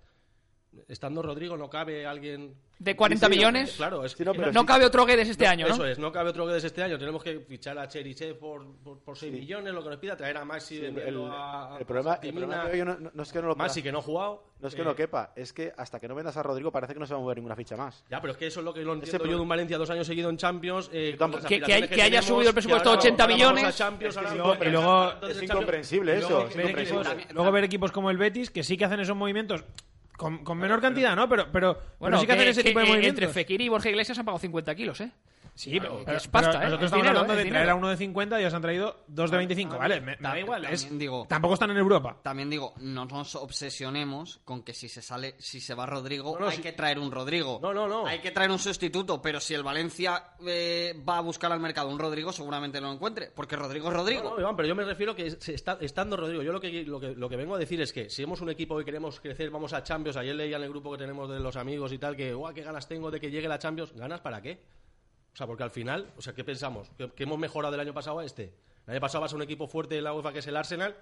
Estando Rodrigo no cabe alguien... De 40 Sí, sí, no, millones, Claro, es Sí, no, no, pero no sí- cabe otro Guedes este año, ¿no? Eso es, no cabe otro Guedes este año. Tenemos que fichar a Cherichev por, por, por 6 millones, lo que nos pida, traer a Maxi el, vendiendo el- a, el problema, a el problema Timina. que veo yo no, no- no es que no lo Maxi, que no ha jugado. no es que eh, no quepa, es que hasta que no vendas a Rodrigo parece que no se va a mover ninguna ficha más. Ya, pero es que eso es lo que Ese entiendo yo pro- de un Valencia dos años seguidos en Champions. eh, Que- que aspiraciones hay- que haya tenemos, subido el presupuesto a 80 ahora vamos a millones. Es y luego- incomprensible eso, luego ver equipos como el Betis que sí que hacen esos movimientos con, con menor cantidad, ¿no? Pero, pero, pero sí que, hacen ese tipo de que movimientos. entre Fekir y Borja Iglesias han pagado 50 kilos, ¿eh? Sí, pero, es pasta, pero ¿eh? nosotros Es estamos dinero, hablando de Es traer dinero. a uno de 50 y se han traído dos de 25. Vale, me, me da igual. es- digo- tampoco están en Europa. También digo, no nos obsesionemos con que si se sale, si se va Rodrigo, No, no, hay si- que traer un Rodrigo. No, no, no. Hay que traer un sustituto, pero si el Valencia eh, va a buscar al mercado un Rodrigo, seguramente lo encuentre, porque Rodrigo es Rodrigo. No, no, Iván, pero yo me refiero que se está, estando Rodrigo, yo lo que, lo, que, lo que vengo a decir es que si somos un equipo que queremos crecer, vamos a Champions, ayer leía en el grupo que tenemos de los amigos y tal, que, guau, qué ganas tengo de que llegue la Champions, ¿ganas para qué? O sea, porque al final, o sea, ¿qué pensamos? ¿Que, hemos mejorado del año pasado a este? El año pasado vas a un equipo fuerte de la UEFA que es el Arsenal,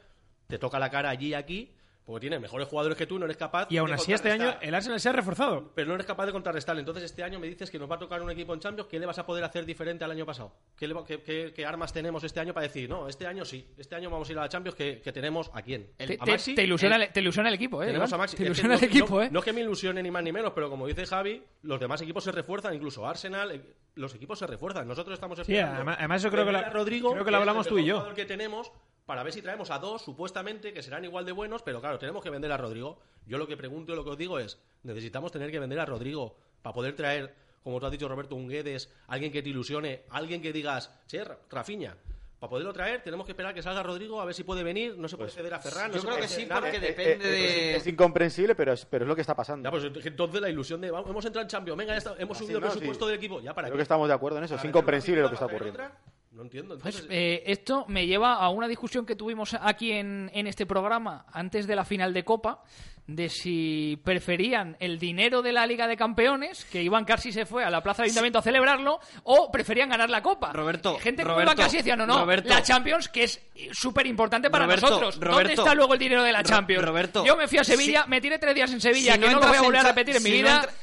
te toca la cara allí y aquí, porque tiene mejores jugadores que tú, no eres capaz Y aún de así este año contrarrestar. el Arsenal se ha reforzado. Pero no eres capaz de contrarrestarle. Entonces, este año me dices que nos va a tocar un equipo en Champions. ¿Qué le vas a poder hacer diferente al año pasado? ¿Qué, le va- qué- qué- qué armas tenemos este año para decir, no, este año sí, este año vamos a ir a la Champions? que, que tenemos a quién? Te, ¿A te- Maxi? te ilusiona el, te ilusiona el equipo, ¿eh? Tenemos a Maxi. Te Es que ilusiona el no- equipo, no- ¿eh? No es que me ilusione ni más ni menos, pero como dice Javi, los demás equipos se refuerzan, incluso Arsenal, eh, los equipos se refuerzan. Nosotros estamos Sí, esperando. además- además eso creo que la- Rodrigo, creo que lo es el hablamos tú y yo. que tenemos para ver si traemos a dos, supuestamente, que serán igual de buenos, pero claro, tenemos que vender a Rodrigo. Yo lo que pregunto y lo que os digo es, necesitamos tener que vender a Rodrigo para poder traer, como tú has dicho, Roberto, un Guedes, alguien que te ilusione, alguien que digas, che, Ra- Rafinha. Para poderlo traer, tenemos que esperar que salga Rodrigo, a ver si puede venir. No se puede ceder a Ferran. no yo se creo puede que sí, nada. porque Eh, depende eh, de... Es, incomprensible, pero es, pero es lo que está pasando. Ya, pues entonces la ilusión de vamos, hemos entrado en Champions, venga, ya está, hemos Así subido el presupuesto sí. del equipo, ya para Creo qué? que estamos de acuerdo en eso. ¿Para Es incomprensible lo que está ocurriendo. otra? No entiendo. Pues Entonces, eh, esto me lleva a una discusión que tuvimos aquí en, en este programa antes de la final de Copa, de si preferían el dinero de la Liga de Campeones, que Iván Carsi se fue a la Plaza del Ayuntamiento a celebrarlo, o preferían ganar la Copa. Roberto, Gente como Iván Carsi decía, no, no, Roberto. la Champions, que es súper importante para Roberto, nosotros. ¿Dónde está luego el dinero de la Champions? Roberto, Yo me fui a Sevilla, si- me tiré tres días en Sevilla, si que no, lo entras voy a volver a repetir en mi no vida, entra-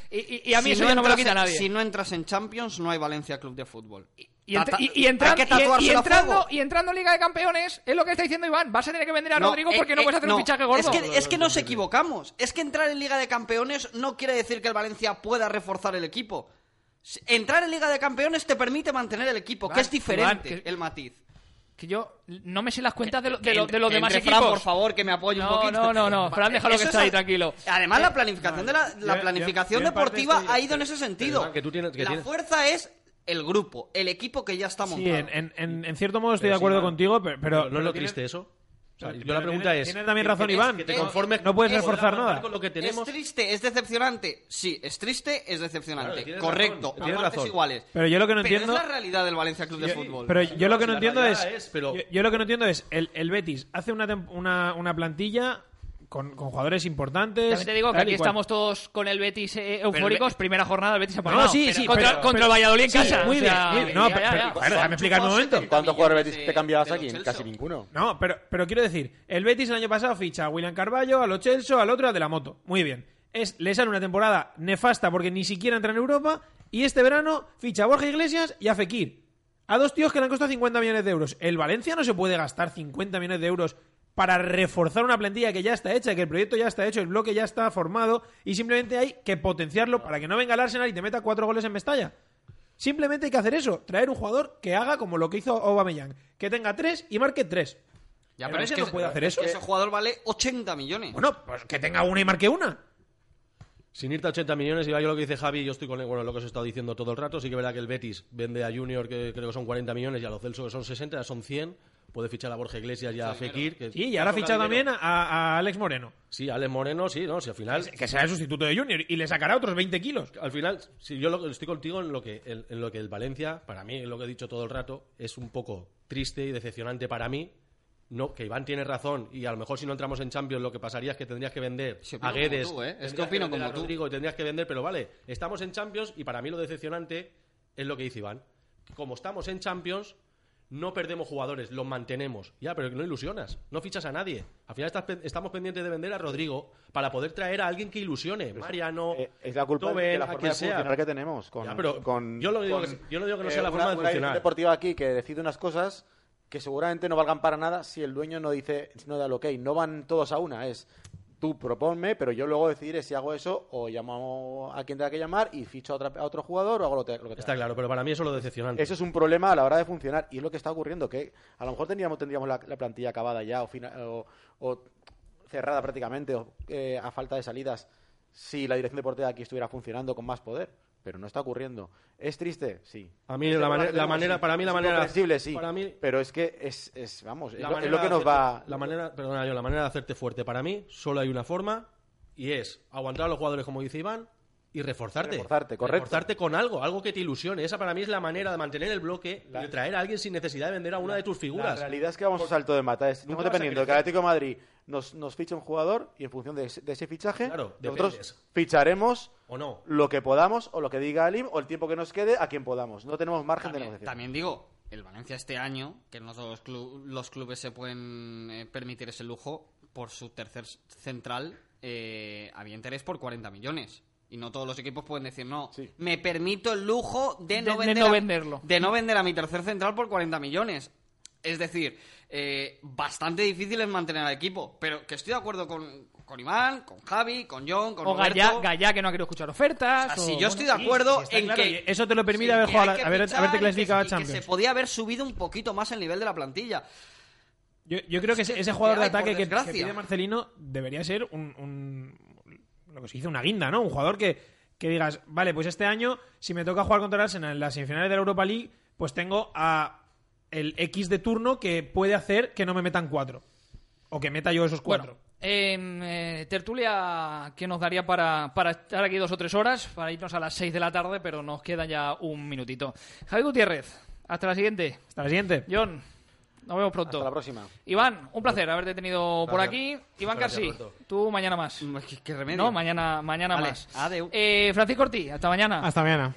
y, a mí si eso ya no me lo quita en- nadie. Si no entras en Champions, no hay Valencia Club de Fútbol. Y, y- y entran- entrando, y entrando en Liga de Campeones, es lo que está diciendo Iván. Vas a tener que vender a No, Rodrigo eh, porque no eh, puedes hacer un no, fichaje gordo. Es que, es que nos equivocamos. Es que entrar en Liga de Campeones no quiere decir que el Valencia pueda reforzar el equipo. Entrar en Liga de Campeones te permite mantener el equipo, que es diferente Iván, que- el matiz. Que yo no me sé las cuentas de, lo- de, lo- de los demás equipos. Fran, por favor, que me apoye un No, poquito. no, no, no. [laughs] Fran, déjalo que está es ahí, tranquilo. Además, la planificación de la, la yo- planificación yo deportiva ha ido en ese sentido. Iván, que tú tienes- que la tienes- fuerza es el grupo, el equipo que ya está montado. Sí, en, en- cierto modo estoy Pero de acuerdo sí, contigo, pero, pero, ¿no es lo triste eso? O sea, pero- yo la pregunta tienes- es... tienes también razón, Iván. que te Es- conformes no puedes reforzar nada. con lo que tenemos. ¿Es triste? ¿Es decepcionante? Sí, es triste, es decepcionante. Claro, tienes Correcto, razón, tienes razón. iguales. Pero yo lo que no entiendo- es la realidad del Valencia Club de Fútbol. Pero yo lo que no si entiendo es, realidad es, pero- yo, yo lo que no entiendo es el, el Betis hace una, una, una plantilla con, con jugadores importantes. También te digo que aquí estamos todos con el Betis eh, eufóricos. Primera jornada, el Betis se ha No, sí, sí, contra, pero- contra pero- el Valladolid en sí, casa. muy o bien, sea, muy bien. No, ya, pero- ya, pero- ya. claro, déjame explicar un momento. ¿Y cuántos jugadores Betis te cambiabas aquí? Casi ninguno. No, pero, pero quiero decir, el Betis el año pasado ficha a William Carballo, a Lo Celso, al otro, a De la Moto. Muy bien. Es, le sale una temporada nefasta porque ni siquiera entra en Europa y este verano ficha a Borja Iglesias y a Fekir. A dos tíos que le han costado 50 millones de euros. El Valencia no se puede gastar 50 millones de euros para reforzar una plantilla que ya está hecha, que el proyecto ya está hecho, el bloque ya está formado y simplemente hay que potenciarlo para que no venga el Arsenal y te meta cuatro goles en Mestalla. Simplemente hay que hacer eso, traer un jugador que haga como lo que hizo Aubameyang, que tenga tres y marque tres. Ya, pero es que, no puede hacer es eso. que ese jugador vale 80 millones. Bueno, pues que tenga una y marque una. Sin irte a 80 millones, y yo lo que dice Javi, yo estoy con él, bueno, lo que os he estado diciendo todo el rato, sí que es verdad que el Betis vende a Junior, que creo que son 40 millones, y a los Celso, que son 60, ya son 100, puede fichar a Borja Iglesias y a Fekir. Que Sí, y ahora ha toca fichado dinero. también a, a Alex Moreno, Sí, Alex Moreno, sí, ¿no? Si al final... que será el sustituto de Junior, y le sacará otros 20 kilos. Al final, si yo lo- estoy contigo en lo que en, en lo que el Valencia, para mí, lo que he dicho todo el rato, es un poco triste y decepcionante para mí. No, que Iván tiene razón y a lo mejor si no entramos en Champions lo que pasaría es que tendrías que vender a Guedes, como tú, ¿eh? Es que opino como tú. Rodrigo y tendrías que vender, pero vale, estamos en Champions y para mí lo decepcionante es lo que dice Iván. Como estamos en Champions, no perdemos jugadores, los mantenemos. Ya, pero no ilusionas, no fichas a nadie. Al final estás estamos pendientes de vender a Rodrigo para poder traer a alguien que ilusione. Mariano, Eh, es la culpa Toben, de la a forma quien de sea. que tenemos. Con, Ya, pero con- yo, lo digo con, que, yo no digo que no eh, sea la una- forma de una funcionar. deportiva aquí que decide unas cosas que seguramente no valgan para nada si el dueño no dice, no da el ok. No van todos a una, es tú proponme, pero yo luego decidiré si hago eso o llamo a quien tenga que llamar y ficho a, otra- a otro jugador o hago lo, te- lo que Está claro, pero para mí eso es lo decepcionante. Eso es un problema a la hora de funcionar y es lo que está ocurriendo, que a lo mejor tendríamos, tendríamos la, la plantilla acabada ya o- o cerrada prácticamente o, eh, a falta de salidas si la dirección deportiva aquí estuviera funcionando con más poder, pero no está ocurriendo. ¿Es triste? Sí. A mí ¿Es la, manera, Sí. para mí la ¿Es manera, incomprensible? sí, para mí pero es que es, es vamos, es lo, es que de nos hacerte- va la manera, perdona yo, la manera de hacerte fuerte para mí solo hay una forma y es aguantar a los jugadores como dice Iván y reforzarte. Reforzarte, correcto. Reforzarte con algo, algo que te ilusione. Esa para mí es la manera de mantener el bloque y de traer a alguien sin necesidad de vender a una de tus La figuras. realidad es que vamos a salto de mata. Estamos dependiendo de el Atlético de Madrid nos, nos fiche un jugador y en función de ese, de ese fichaje, Claro, nosotros dependes. ficharemos ¿O no? lo que podamos o lo que diga Alim o el tiempo que nos quede a quien podamos. No tenemos margen de También, negociación. también digo, el Valencia este año, que no todos los, clu- los clubes se pueden eh, permitir ese lujo, por su tercer central eh, había interés por 40 millones. Y no todos los equipos pueden decir, no, Sí. me permito el lujo de no, De- de vender no a- venderlo. de no vender a mi tercer central por 40 millones. Es decir, eh, bastante difícil es mantener al equipo. Pero que estoy de acuerdo con, con Iván, con Javi, con John, con O Roberto. Gallá, que no ha querido escuchar ofertas. O sea, o- si yo bueno, estoy de acuerdo sí, en claro, que eso te lo permite sí, haber jugado que haber- haberte clasificado a y que Champions. se podía haber subido un poquito más el nivel de la plantilla. Yo, yo creo que Es ese, jugador de ataque que, que pide Marcelino debería ser un, un- lo que se dice una guinda, ¿no? Un jugador que, que digas, vale, pues este año, si me toca jugar contra el Arsenal en las semifinales de la Europa League, pues tengo a el X de turno que puede hacer que no me metan cuatro. O que meta yo esos cuatro. Bueno, em, eh, tertulia que nos daría para, para estar aquí dos o tres horas, para irnos a las seis de la tarde, pero nos queda ya un minutito. Javi Gutiérrez, hasta la siguiente. Hasta la siguiente. John, nos vemos pronto. Hasta la próxima. Iván, un placer haberte tenido por aquí. Iván Carsi, tú mañana más. ¿Qué, qué remedio? No, mañana, mañana Vale, más. adeu. Eh, Francisco Ortiz, hasta mañana. Hasta mañana.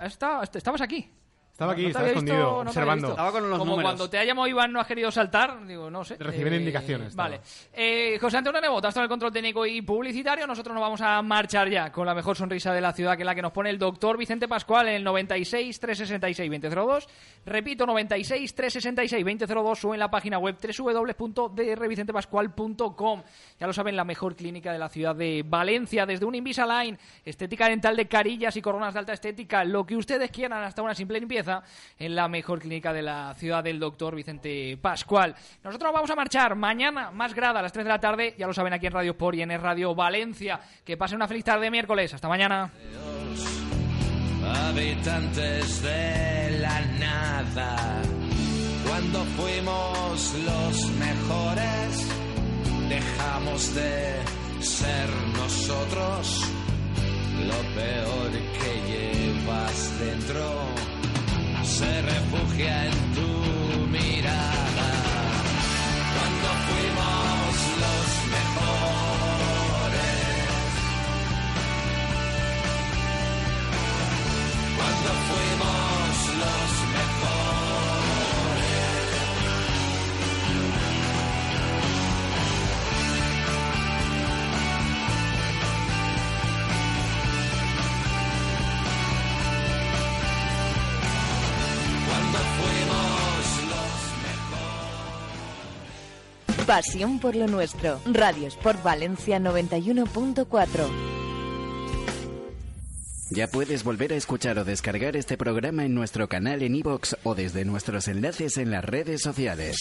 Está- estabas aquí. Estaba aquí, No estaba visto, escondido, no observando. Estaba con los Como números. cuando te ha llamado Iván no has querido saltar, digo, no sé. Recibiendo indicaciones, estaba. Vale. Eh, José Antonio Nebot, hasta el control técnico y publicitario. Nosotros nos vamos a marchar ya con la mejor sonrisa de la ciudad, que es la que nos pone el doctor Vicente Pascual en el 96 366 2002. Repito, 96 366 2002 o en la página web www.drvicentepascual.com. Ya lo saben, la mejor clínica de la ciudad de Valencia, desde un Invisalign, estética dental de carillas y coronas de alta estética, lo que ustedes quieran, hasta una simple limpieza, en la mejor clínica de la ciudad del doctor Vicente Pascual. Nosotros vamos a marchar mañana, más grada, a las 3 de la tarde, ya lo saben aquí en Radio Sport y en Radio Valencia. Que pasen una feliz tarde de miércoles. Hasta mañana. habitantes de la nada. Cuando fuimos los mejores, dejamos de ser nosotros. Lo peor que llevas dentro se refugia en tu mirada. Cuando fuimos los mejores. cuando Pasión por lo nuestro. Radio Sport Valencia 91.4. Ya puedes volver a escuchar o descargar este programa en nuestro canal en iVoox o desde nuestros enlaces en las redes sociales.